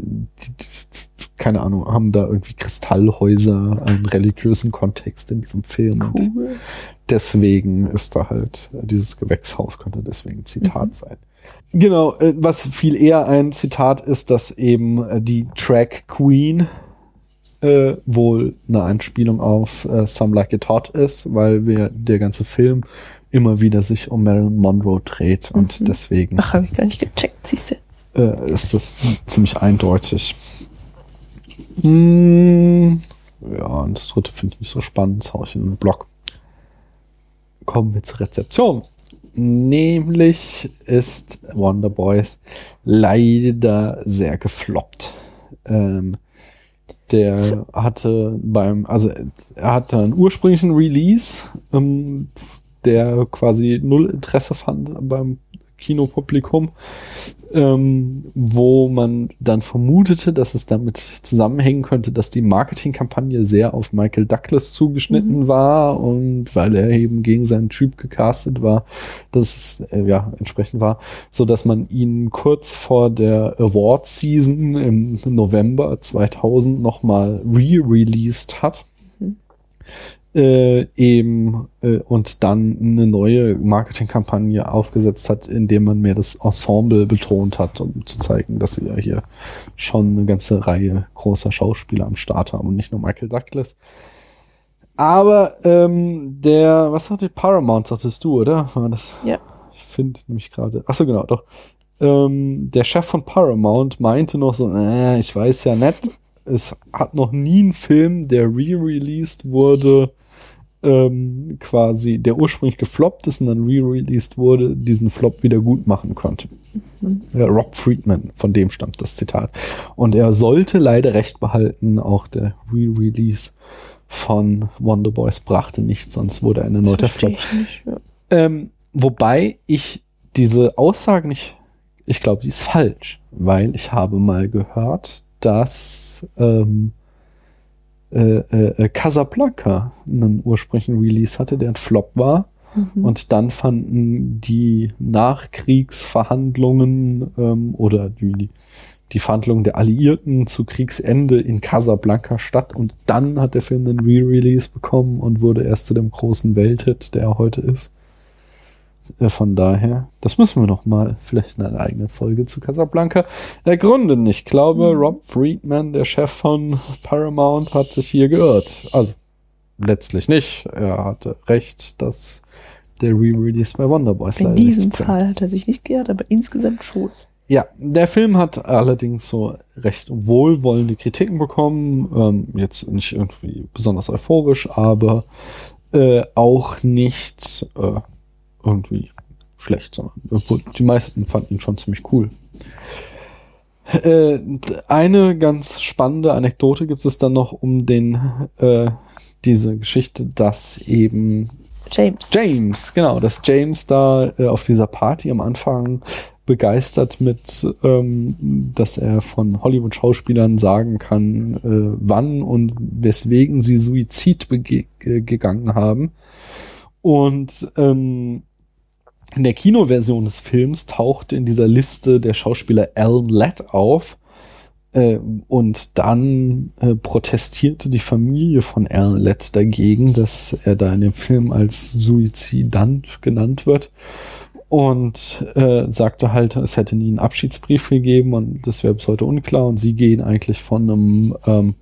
keine Ahnung, haben da irgendwie Kristallhäuser einen religiösen Kontext in diesem Film. Cool. deswegen ist da halt äh, dieses Gewächshaus könnte deswegen ein Zitat Mhm. sein. Genau, äh, was viel eher ein Zitat ist, dass eben äh, die Track Queen äh, wohl eine Anspielung auf Some Like It Hot ist, weil wir der ganze Film immer wieder sich um Marilyn Monroe dreht und Mhm. deswegen Ach, habe ich gar nicht gecheckt, siehst du. äh, ist das ziemlich eindeutig. Hm, ja, und das dritte finde ich nicht so spannend, das hau ich in den Blog. Kommen wir zur Rezeption. Nämlich ist Wonder Boys leider sehr gefloppt. Ähm, der hatte beim, also er hatte einen ursprünglichen Release, ähm, der quasi null Interesse fand beim Kinopublikum, ähm, wo man dann vermutete, dass es damit zusammenhängen könnte, dass die Marketingkampagne sehr auf Michael Douglas zugeschnitten war und weil er eben gegen seinen Typ gecastet war, dass es äh, ja entsprechend war, so dass man ihn kurz vor der Award Season im November 2000 nochmal re-released hat äh, eben äh, und dann eine neue Marketingkampagne aufgesetzt hat, indem man mehr das Ensemble betont hat, um zu zeigen, dass sie ja hier schon eine ganze Reihe großer Schauspieler am Start haben und nicht nur Michael Douglas. Aber ähm, der, was hat die Paramount, sagtest du, oder? War das? Ja. Ich finde nämlich gerade. Achso, genau, doch. Ähm, der Chef von Paramount meinte noch so, äh, ich weiß ja nicht, es hat noch nie einen Film, der re-released wurde, ähm, quasi, der ursprünglich gefloppt ist und dann re-released wurde, diesen Flop wieder gut machen konnte. Ja, Rob Friedman, von dem stammt das Zitat. Und er sollte leider recht behalten, auch der Re-Release von Wonder Boys brachte nichts, sonst wurde ein erneuter Flop. ich nicht. Ja. Ähm, wobei ich diese Aussage nicht, ich glaube, die ist falsch, weil ich habe mal gehört, dass ähm, äh, äh, Casablanca einen ursprünglichen Release hatte, der ein Flop war. Mhm. Und dann fanden die Nachkriegsverhandlungen ähm, oder die, die Verhandlungen der Alliierten zu Kriegsende in Casablanca statt. Und dann hat der Film einen Re-Release bekommen und wurde erst zu dem großen Welthit, der er heute ist. Äh, Von daher, das müssen wir noch mal vielleicht in einer eigenen Folge zu Casablanca ergründen. Ich glaube, Rob Friedman, der Chef von Paramount, hat sich hier geirrt. Also letztlich nicht. Er hatte recht, dass der Re-Release bei Wonder Boys In diesem. Fall hat er sich nicht geirrt, aber insgesamt schon. Ja, der Film hat allerdings so recht wohlwollende Kritiken bekommen. Ähm, jetzt nicht irgendwie besonders euphorisch, aber äh, auch nicht äh, irgendwie schlecht, sondern obwohl die meisten fanden ihn schon ziemlich cool. Äh, eine ganz spannende Anekdote gibt es dann noch um den äh, diese Geschichte, dass eben James. James, genau, dass James da äh, auf dieser Party am Anfang begeistert mit, ähm, dass er von Hollywood-Schauspielern sagen kann, äh, wann und weswegen sie Suizid ge- gegangen haben. Und ähm, in der Kinoversion des Films tauchte in dieser Liste der Schauspieler Alan Ladd auf. Äh, und dann äh, protestierte die Familie von Alan Ladd dagegen, dass er da in dem Film als Suizidant genannt wird. Und äh, sagte halt, es hätte nie einen Abschiedsbrief gegeben und das wäre bis heute unklar. Und sie gehen eigentlich von einem ähm,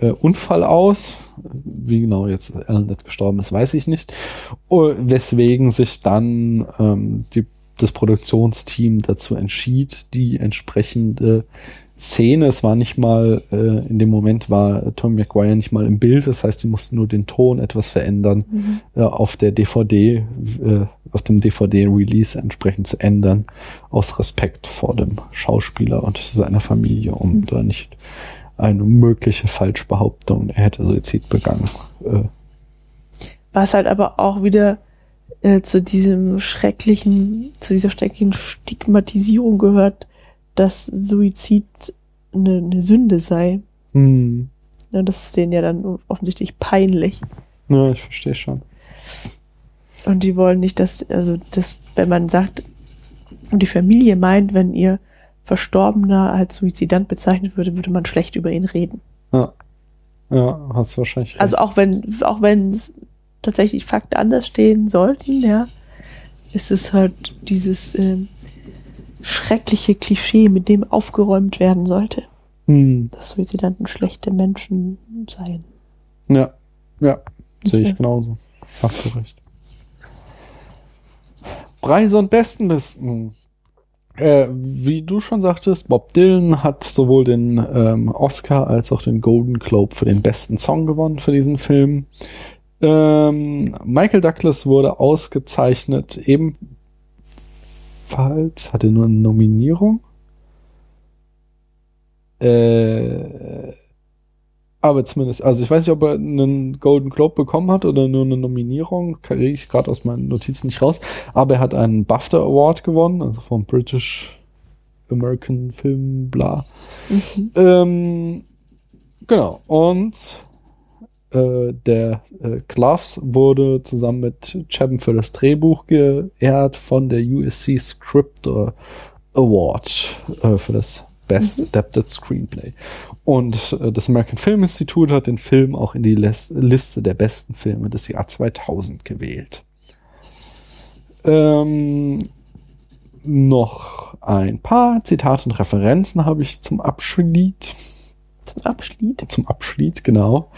äh, Unfall aus. Wie genau jetzt Alan Ladd gestorben ist, weiß ich nicht. Oh, weswegen sich dann ähm, die, das Produktionsteam dazu entschied, die entsprechende Szene, es war nicht mal, äh, in dem Moment war Tom McGuire nicht mal im Bild, das heißt, sie mussten nur den Ton etwas verändern, äh, auf der DVD, äh, auf dem DVD-Release entsprechend zu ändern, aus Respekt vor dem Schauspieler und seiner Familie, um da nicht eine mögliche Falschbehauptung, er hätte Suizid begangen. Äh, Was halt aber auch wieder äh, zu diesem schrecklichen, zu dieser schrecklichen Stigmatisierung gehört, dass Suizid eine, eine Sünde sei. hm, Ja, das ist denen ja dann offensichtlich peinlich. ja, ich verstehe schon. Und die wollen nicht, dass, also, dass, wenn man sagt, und die Familie meint, wenn ihr Verstorbener als Suizidant bezeichnet würde, würde man schlecht über ihn reden. Ja, ja hast du wahrscheinlich recht. Also auch wenn, auch wenn tatsächlich Fakten anders stehen sollten, ja, ist es halt dieses ähm, schreckliche Klischee, mit dem aufgeräumt werden sollte, hm, dass Suizidanten schlechte Menschen seien. ja, ja, sehe ich Okay. genauso. Hast du recht. Preise und Bestenlisten. Äh, wie du schon sagtest, Bob Dylan hat sowohl den ähm, Oscar als auch den Golden Globe für den besten Song gewonnen für diesen Film. Ähm, Michael Douglas wurde ausgezeichnet, ebenfalls hatte nur eine Nominierung. Äh, aber zumindest, also ich weiß nicht, ob er einen Golden Globe bekommen hat oder nur eine Nominierung, kriege ich gerade aus meinen Notizen nicht raus. Aber er hat einen BAFTA Award gewonnen, also vom British American Film, bla. Ähm, genau. Und äh, der äh, Gloves wurde zusammen mit Chapman für das Drehbuch geehrt von der USC Script äh, Award äh, für das Best Adapted Screenplay. Und äh, das American Film Institute hat den Film auch in die Les Liste der besten Filme des Jahr 2000 gewählt. Ähm, noch ein paar Zitate und Referenzen habe ich zum Abschied. Zum Abschnitt. Zum Abschied, genau.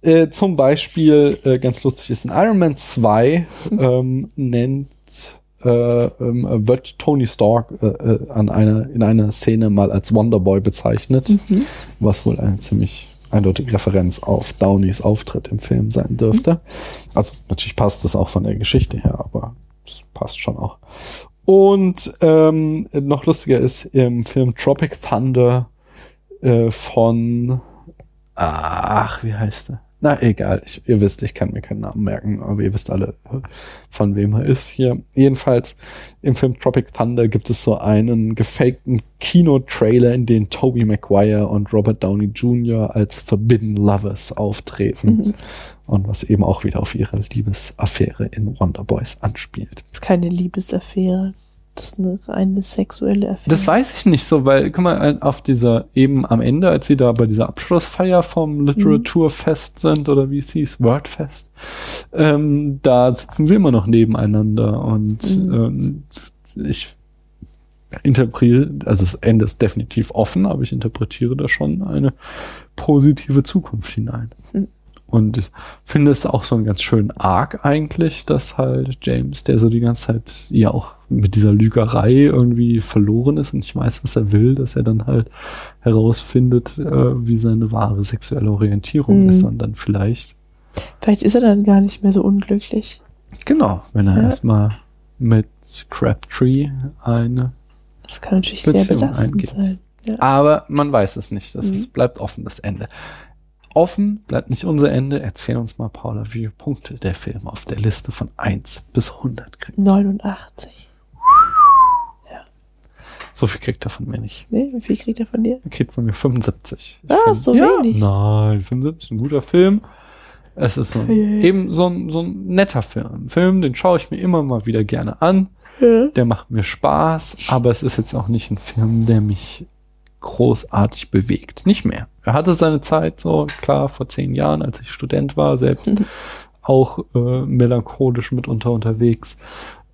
Äh, zum Beispiel, äh, ganz lustig ist, in Iron Man 2 ähm, nennt, äh, ähm, wird Tony Stark äh, äh, an einer, in einer Szene mal als Wonderboy bezeichnet, was wohl eine ziemlich eindeutige Referenz auf Downeys Auftritt im Film sein dürfte. Also natürlich passt das auch von der Geschichte her, aber es passt schon auch. Und ähm, noch lustiger ist im Film Tropic Thunder äh, von ach, wie heißt er? Na, egal, ich, ihr wisst, ich kann mir keinen Namen merken, aber ihr wisst alle, von wem er ist hier. Jedenfalls, im Film Tropic Thunder gibt es so einen gefakten Kinotrailer, in dem Tobey Maguire und Robert Downey Jr. als Forbidden Lovers auftreten. Und was eben auch wieder auf ihre Liebesaffäre in Wonder Boys anspielt. Das ist keine Liebesaffäre. Das ist eine reine sexuelle Affäre. Das weiß ich nicht so, weil, guck mal, auf dieser, eben am Ende, als sie da bei dieser Abschlussfeier vom Literaturfest sind, oder wie es hieß, Wordfest, ähm, da sitzen sie immer noch nebeneinander und ähm, ich interpretiere, also das Ende ist definitiv offen, aber ich interpretiere da schon eine positive Zukunft hinein. Mhm. Und ich finde es auch so einen ganz schönen Arc eigentlich, dass halt James, der so die ganze Zeit ja auch mit dieser Lügerei irgendwie verloren ist und nicht weiß, was er will, dass er dann halt herausfindet, äh, wie seine wahre sexuelle Orientierung Mhm. ist und dann vielleicht, Vielleicht ist er dann gar nicht mehr so unglücklich. genau, wenn er Ja. erstmal mit Crabtree eine Das kann natürlich sehr Beziehung belastend eingeht. sein. Ja. Aber man weiß es nicht. Das Mhm. ist, bleibt offen, das Ende. Offen bleibt nicht unser Ende. Erzähl uns mal, Paula, wie viele Punkte der Film auf der Liste von 1 bis 100 kriegt. 89. So viel kriegt er von mir nicht. Nee, wie viel kriegt er von dir? Er kriegt von mir 75. Ich Ah, find- so ja, wenig. Nein, 75 ist ein guter Film. Es ist so ein, Eieiei. eben so ein, so ein netter Film. Ein Film, den schaue ich mir immer mal wieder gerne an. Ja. Der macht mir Spaß, aber es ist jetzt auch nicht ein Film, der mich großartig bewegt. Nicht mehr. Er hatte seine Zeit, so klar, vor zehn Jahren, als ich Student war, selbst auch äh, melancholisch mitunter unterwegs.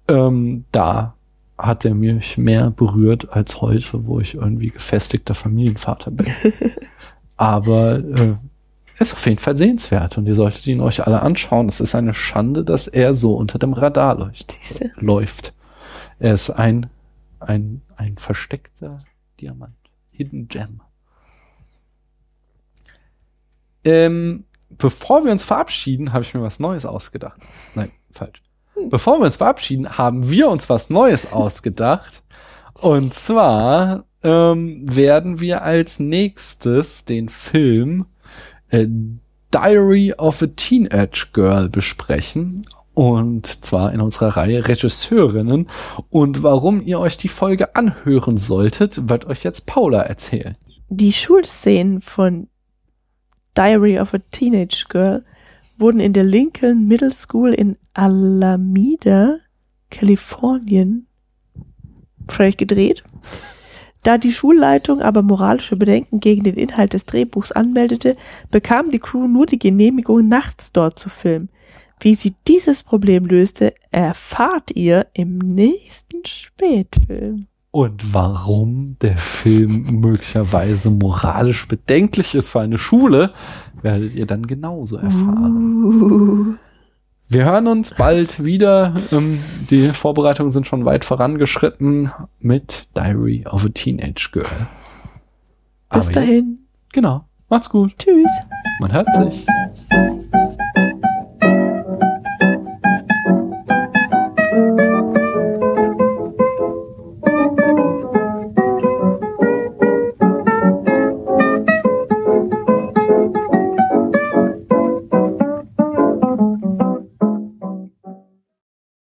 Ähm, da hat er mich mehr berührt als heute, wo ich irgendwie gefestigter Familienvater bin. Aber äh, ist auf jeden Fall sehenswert und ihr solltet ihn euch alle anschauen. Es ist eine Schande, dass er so unter dem Radar leucht, läuft. Er ist ein, ein, ein versteckter Diamant. Hidden Gem. Ähm, bevor wir uns verabschieden, habe ich mir was Neues ausgedacht. Nein, falsch. Bevor wir uns verabschieden, haben wir uns was Neues ausgedacht. Und zwar ähm, werden wir als nächstes den Film äh, Diary of a Teenage Girl besprechen. Und zwar in unserer Reihe Regisseurinnen. Und warum ihr euch die Folge anhören solltet, wird euch jetzt Paula erzählen. Die Schulszenen von Diary of a Teenage Girl wurden in der Lincoln Middle School in Alameda, Kalifornien, wahrscheinlich gedreht. Da die Schulleitung aber moralische Bedenken gegen den Inhalt des Drehbuchs anmeldete, bekam die Crew nur die Genehmigung, nachts dort zu filmen. Wie sie dieses Problem löste, erfahrt ihr im nächsten Spätfilm. Und warum der Film möglicherweise moralisch bedenklich ist für eine Schule, werdet ihr dann genauso erfahren. Uh. Wir hören uns bald wieder. Ähm, die Vorbereitungen sind schon weit vorangeschritten mit Diary of a Teenage Girl. Bis Aber dahin. Genau. Macht's gut. Tschüss. Man hört sich.